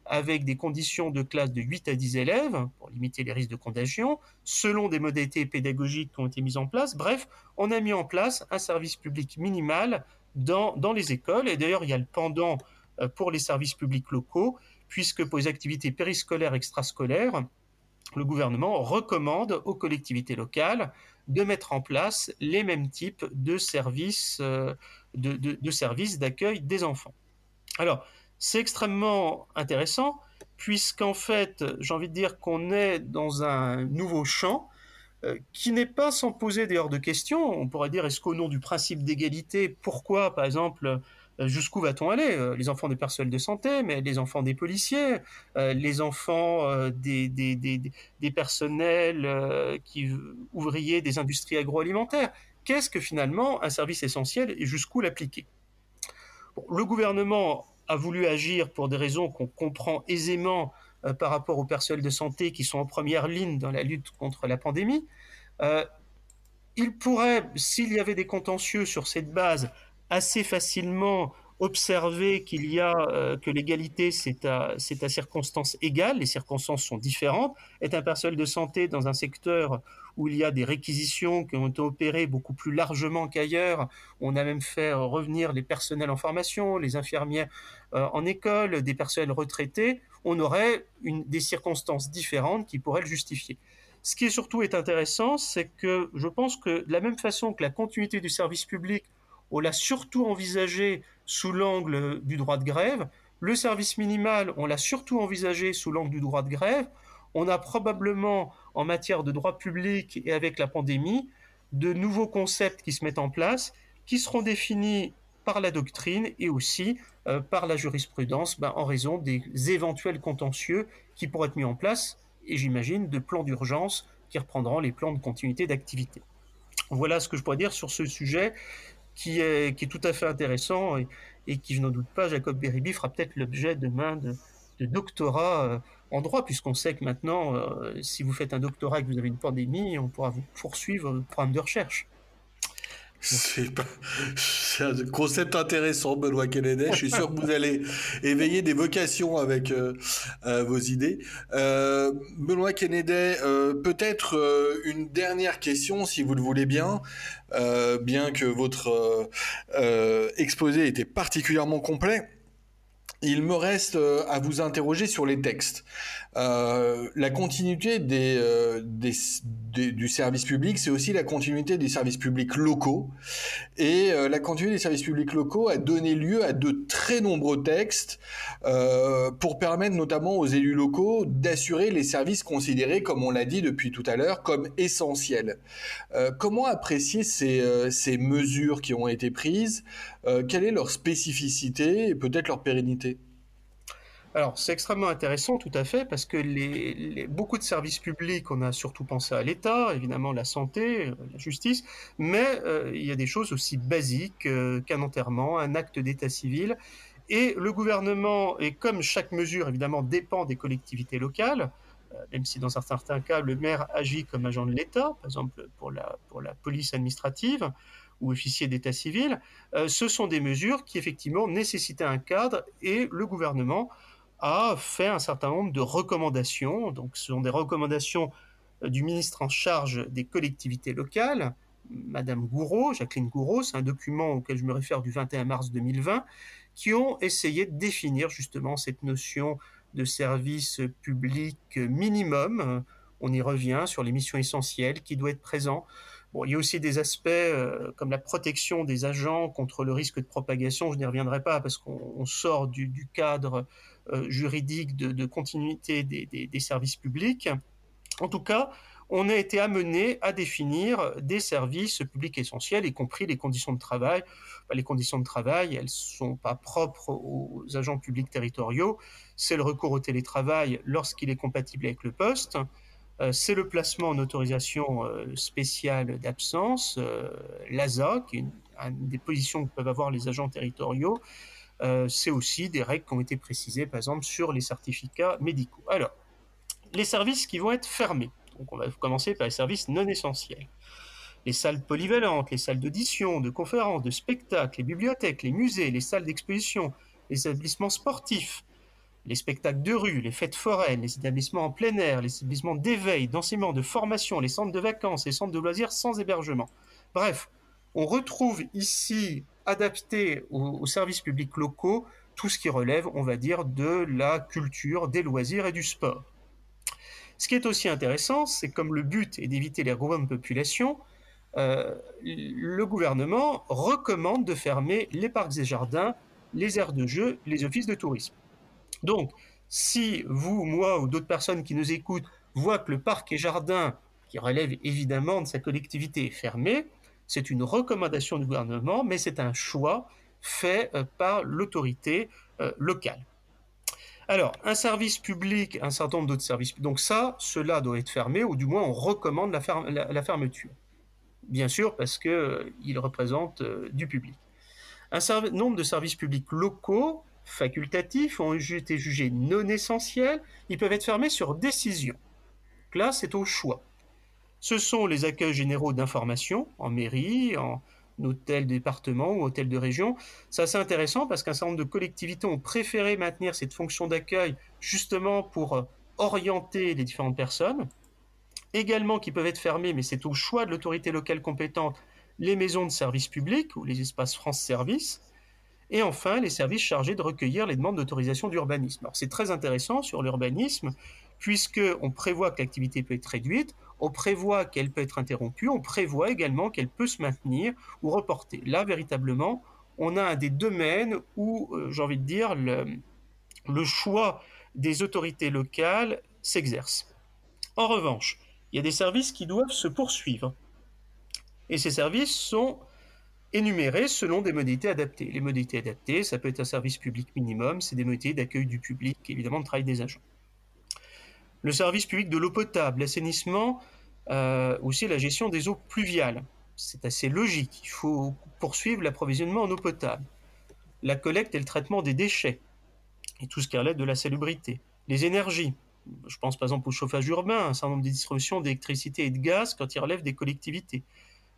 S2: avec des conditions de classe de 8 à 10 élèves pour limiter les risques de contagion, selon des modalités pédagogiques qui ont été mises en place. Bref, on a mis en place un service public minimal dans, dans les écoles. Et d'ailleurs, il y a le pendant euh, pour les services publics locaux, puisque pour les activités périscolaires, extrascolaires, le gouvernement recommande aux collectivités locales de mettre en place les mêmes types de services euh, de, services d'accueil des enfants. Alors, c'est extrêmement intéressant puisqu'en fait, j'ai envie de dire qu'on est dans un nouveau champ euh, qui n'est pas sans poser d'ailleurs de questions. On pourrait dire, est-ce qu'au nom du principe d'égalité, pourquoi, par exemple, jusqu'où va-t-on aller? Euh, Les enfants des personnels de santé, mais les enfants des policiers, euh, les enfants des, des, des, des personnels qui, ouvriers des industries agroalimentaires. Qu'est-ce que finalement un service essentiel et jusqu'où l'appliquer? Le gouvernement a voulu agir pour des raisons qu'on comprend aisément par rapport aux personnels de santé qui sont en première ligne dans la lutte contre la pandémie. il pourrait, s'il y avait des contentieux sur cette base, assez facilement observer qu'il y a euh, que l'égalité c'est à c'est à circonstances égales, les circonstances sont différentes. Est un personnel de santé dans un secteur où il y a des réquisitions qui ont été opérées beaucoup plus largement qu'ailleurs, on a même fait revenir les personnels en formation, les infirmières euh, en école, des personnels retraités, on aurait une, des circonstances différentes qui pourraient le justifier. Ce qui est surtout est intéressant, c'est que je pense que de la même façon que la continuité du service public on l'a surtout envisagé sous l'angle du droit de grève. Le service minimal, on l'a surtout envisagé sous l'angle du droit de grève. On a probablement, en matière de droit public et avec la pandémie, de nouveaux concepts qui se mettent en place, qui seront définis par la doctrine et aussi euh, par la jurisprudence ben, en raison des éventuels contentieux qui pourraient être mis en place, et j'imagine de plans d'urgence qui reprendront les plans de continuité d'activité. Voilà ce que je pourrais dire sur ce sujet qui est, tout à fait intéressant et, qui, je n'en doute pas, Jacob Beribi fera peut-être l'objet demain de, de doctorat euh, en droit, puisqu'on sait que maintenant, euh, si vous faites un doctorat et que vous avez une pandémie, on pourra vous poursuivre le programme de recherche.
S1: C'est un concept intéressant, Benoît Kennedy. Je suis sûr que vous allez éveiller des vocations avec euh, euh, vos idées. Euh, Benoît Kennedy, peut-être une dernière question, si vous le voulez bien, bien que votre exposé était particulièrement complet. Il me reste euh, à vous interroger sur les textes. Euh, la continuité euh, du service public, c'est aussi la continuité des services publics locaux. Et la continuité des services publics locaux a donné lieu à de très nombreux textes pour permettre notamment aux élus locaux d'assurer les services considérés, comme on l'a dit depuis tout à l'heure, comme essentiels. comment apprécier ces mesures qui ont été prises? Quelle est leur spécificité et peut-être leur pérennité?
S2: Alors, c'est extrêmement intéressant, tout à fait, parce que les, beaucoup de services publics, on a surtout pensé à l'État, évidemment la santé, euh, la justice, mais euh, il y a des choses aussi basiques euh, qu'un enterrement, un acte d'état civil. Et le gouvernement, et comme chaque mesure, évidemment, dépend des collectivités locales, même si dans certains cas, le maire agit comme agent de l'État, par exemple pour la, pour la police administrative, ou officier d'état civil, ce sont des mesures qui effectivement nécessitaient un cadre et le gouvernement a fait un certain nombre de recommandations. Donc, ce sont des recommandations euh, du ministre en charge des collectivités locales, Madame Gouraud, Jacqueline Gouraud, c'est un document auquel je me réfère du 21 mars 2020, qui ont essayé de définir justement cette notion de service public minimum. On y revient sur les missions essentielles qui doivent être présents. Il y a aussi des aspects euh, comme la protection des agents contre le risque de propagation. Je n'y reviendrai pas parce qu'on sort du, cadre euh, juridique de, continuité des, services publics. En tout cas, on a été amené à définir des services publics essentiels, y compris les conditions de travail. Les conditions de travail, elles ne sont pas propres aux agents publics territoriaux. C'est le recours au télétravail lorsqu'il est compatible avec le poste. Euh, c'est le placement en autorisation euh, spéciale d'absence, l'ASA, qui est une, des positions que peuvent avoir les agents territoriaux. Euh, c'est aussi des règles qui ont été précisées, par exemple, sur les certificats médicaux. Alors, les services qui vont être fermés. Donc, on va commencer par les services non essentiels. Les salles polyvalentes, les salles d'audition, de conférences, de spectacles, les bibliothèques, les musées, les salles d'exposition, les établissements sportifs, les spectacles de rue, les fêtes foraines, les établissements en plein air, les établissements d'éveil, d'enseignement, de formation, les centres de vacances, les centres de loisirs sans hébergement. Bref, on retrouve ici adapté aux, services publics locaux tout ce qui relève, on va dire, de la culture, des loisirs et du sport. Ce qui est aussi intéressant, c'est comme le but est d'éviter les grandes populations, euh, le gouvernement recommande de fermer les parcs et jardins, les aires de jeu, les offices de tourisme. Donc, si vous, moi ou d'autres personnes qui nous écoutent voient que le parc et jardin, qui relève évidemment de sa collectivité, est fermé, c'est une recommandation du gouvernement, mais c'est un choix fait euh, par l'autorité euh, locale. Alors, un service public, un certain nombre d'autres services, donc ça, cela doit être fermé, ou du moins on recommande la, fermeture. Bien sûr, parce qu'il euh, représente du public. Un nombre de services publics locaux, facultatifs, ont été jugés non essentiels, ils peuvent être fermés sur décision. là, c'est au choix. Ce sont les accueils généraux d'information en mairie, en hôtel département ou hôtel de région. C'est assez intéressant parce qu'un certain nombre de collectivités ont préféré maintenir cette fonction d'accueil justement pour euh, orienter les différentes personnes. Également qui peuvent être fermées, mais c'est au choix de l'autorité locale compétente, les maisons de services publics ou les espaces France Service. Et enfin, les services chargés de recueillir les demandes d'autorisation d'urbanisme. C'est très intéressant sur l'urbanisme, puisqu'on prévoit que l'activité peut être réduite, on prévoit qu'elle peut être interrompue, on prévoit également qu'elle peut se maintenir ou reporter. Là, véritablement, on a un des domaines où, euh, j'ai envie de dire, le choix des autorités locales s'exerce. En revanche, il y a des services qui doivent se poursuivre. Et ces services sont énumérés selon des modalités adaptées. Les modalités adaptées, ça peut être un service public minimum, c'est des modalités d'accueil du public, évidemment, de travail des agents le service public de l'eau potable, l'assainissement, euh, aussi la gestion des eaux pluviales. C'est assez logique, il faut poursuivre l'approvisionnement en eau potable. La collecte et le traitement des déchets, et tout ce qui relève de la salubrité. Les énergies, je pense par exemple au chauffage urbain, un certain nombre de distributions d'électricité et de gaz quand il relève des collectivités.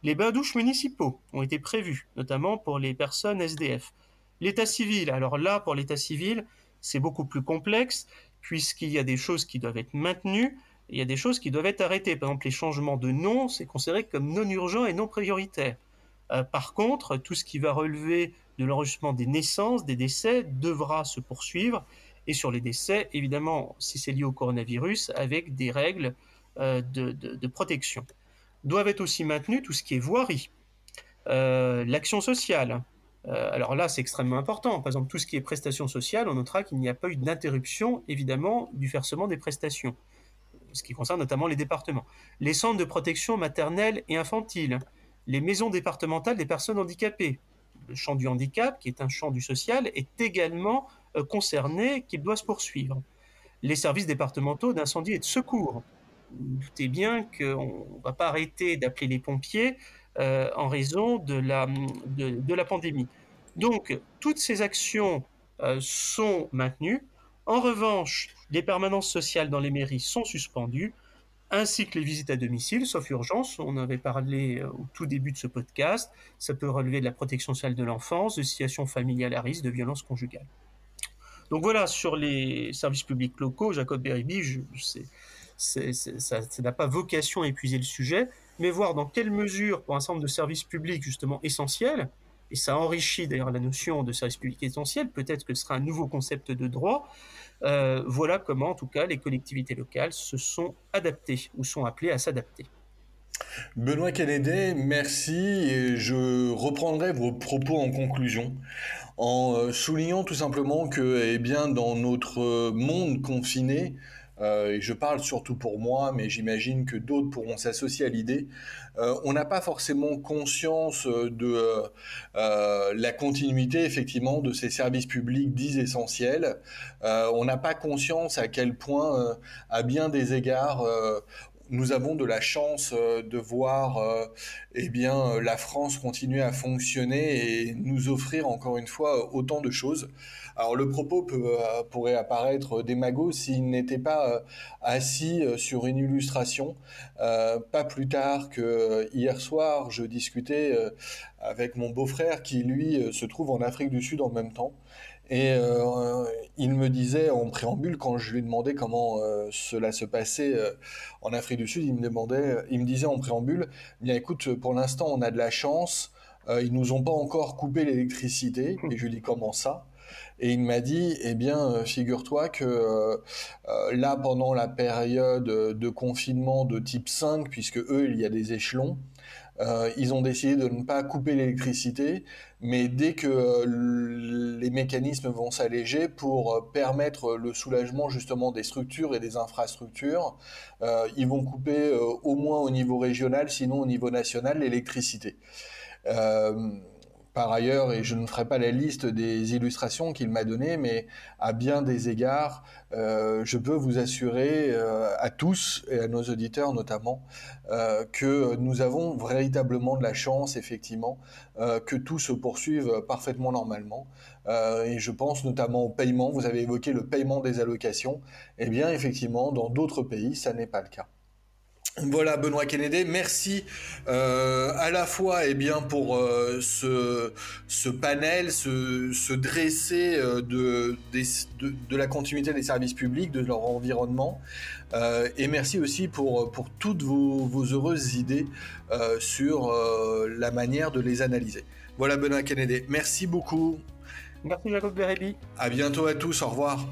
S2: Les bains-douches municipaux ont été prévus, notamment pour les personnes SDF. L'état civil, alors là, pour l'état civil, c'est beaucoup plus complexe puisqu'il y a des choses qui doivent être maintenues, il y a des choses qui doivent être arrêtées. Par exemple, les changements de nom, c'est considéré comme non urgent et non prioritaire. Euh, par contre, tout ce qui va relever de l'enregistrement des naissances, des décès devra se poursuivre. Et sur les décès, évidemment, si c'est lié au coronavirus, avec des règles euh, de, protection. Doivent être aussi maintenues tout ce qui est voirie, euh, l'action sociale. Euh, alors là, c'est extrêmement important. Par exemple, tout ce qui est prestations sociales, on notera qu'il n'y a pas eu d'interruption, évidemment, du versement des prestations, ce qui concerne notamment les départements. Les centres de protection maternelle et infantile, les maisons départementales des personnes handicapées, le champ du handicap, qui est un champ du social, est également euh, concerné, qu'il doit se poursuivre. Les services départementaux d'incendie et de secours. Vous doutez bien qu'on ne va pas arrêter d'appeler les pompiers euh, en raison de la, de, la pandémie. Donc, toutes ces actions euh, sont maintenues. En revanche, les permanences sociales dans les mairies sont suspendues ainsi que les visites à domicile, sauf urgence. On avait parlé euh, au tout début de ce podcast. Ça peut relever de la protection sociale de l'enfance, de situations familiales à risque, de violences conjugales. Donc voilà, sur les services publics locaux, Jacob Beribi, je, ça n'a pas vocation à épuiser le sujet, mais voir dans quelle mesure, pour un certain nombre de services publics justement essentiels, et ça enrichit d'ailleurs la notion de service public essentiel, peut-être que ce sera un nouveau concept de droit, euh, voilà comment, en tout cas, les collectivités locales se sont adaptées ou sont appelées à s'adapter.
S1: Benoît Kennedy, merci. Et je reprendrai vos propos en conclusion en euh, soulignant tout simplement que, eh bien, dans notre monde confiné, euh, et je parle surtout pour moi, mais j'imagine que d'autres pourront s'associer à l'idée. Euh, on n'a pas forcément conscience de euh, la continuité, effectivement, de ces services publics dits essentiels. on n'a pas conscience à quel point, à bien des égards, nous avons de la chance de voir eh bien, la France continuer à fonctionner et nous offrir encore une fois autant de choses. Alors le propos euh, pourrait apparaître démago s'il n'était pas euh, assis euh, sur une illustration. pas plus tard que hier soir, je discutais avec mon beau-frère qui lui se trouve en Afrique du Sud en même temps. Et il me disait en préambule, quand je lui demandais comment cela se passait en Afrique du Sud, il me demandait, il me disait en préambule, bien écoute, pour l'instant on a de la chance, ils nous ont pas encore coupé l'électricité. Et je lui dis comment ça? Et il m'a dit, eh bien, euh, figure-toi que euh, euh, là, pendant la période de confinement de type 5, puisque eux, il y a des échelons, ils ont décidé de ne pas couper l'électricité, mais dès que les mécanismes vont s'alléger pour permettre le soulagement justement des structures et des infrastructures, ils vont couper au moins au niveau régional, sinon au niveau national, l'électricité. Par ailleurs, et je ne ferai pas la liste des illustrations qu'il m'a données, mais à bien des égards, euh, je peux vous assurer euh, à tous et à nos auditeurs notamment euh, que nous avons véritablement de la chance, effectivement, que tout se poursuive parfaitement normalement. et je pense notamment au paiement. Vous avez évoqué le paiement des allocations. Eh bien, effectivement, dans d'autres pays, ça n'est pas le cas. Voilà Benoît Kennedy, merci euh, à la fois eh bien pour euh, ce, ce panel, ce, ce dresser euh, de, de, de, la continuité des services publics, de leur environnement, et merci aussi pour, pour toutes vos, vos heureuses idées sur la manière de les analyser. Voilà Benoît Kennedy, merci beaucoup.
S2: Merci Jacob Bérébi.
S1: À bientôt à tous, au revoir.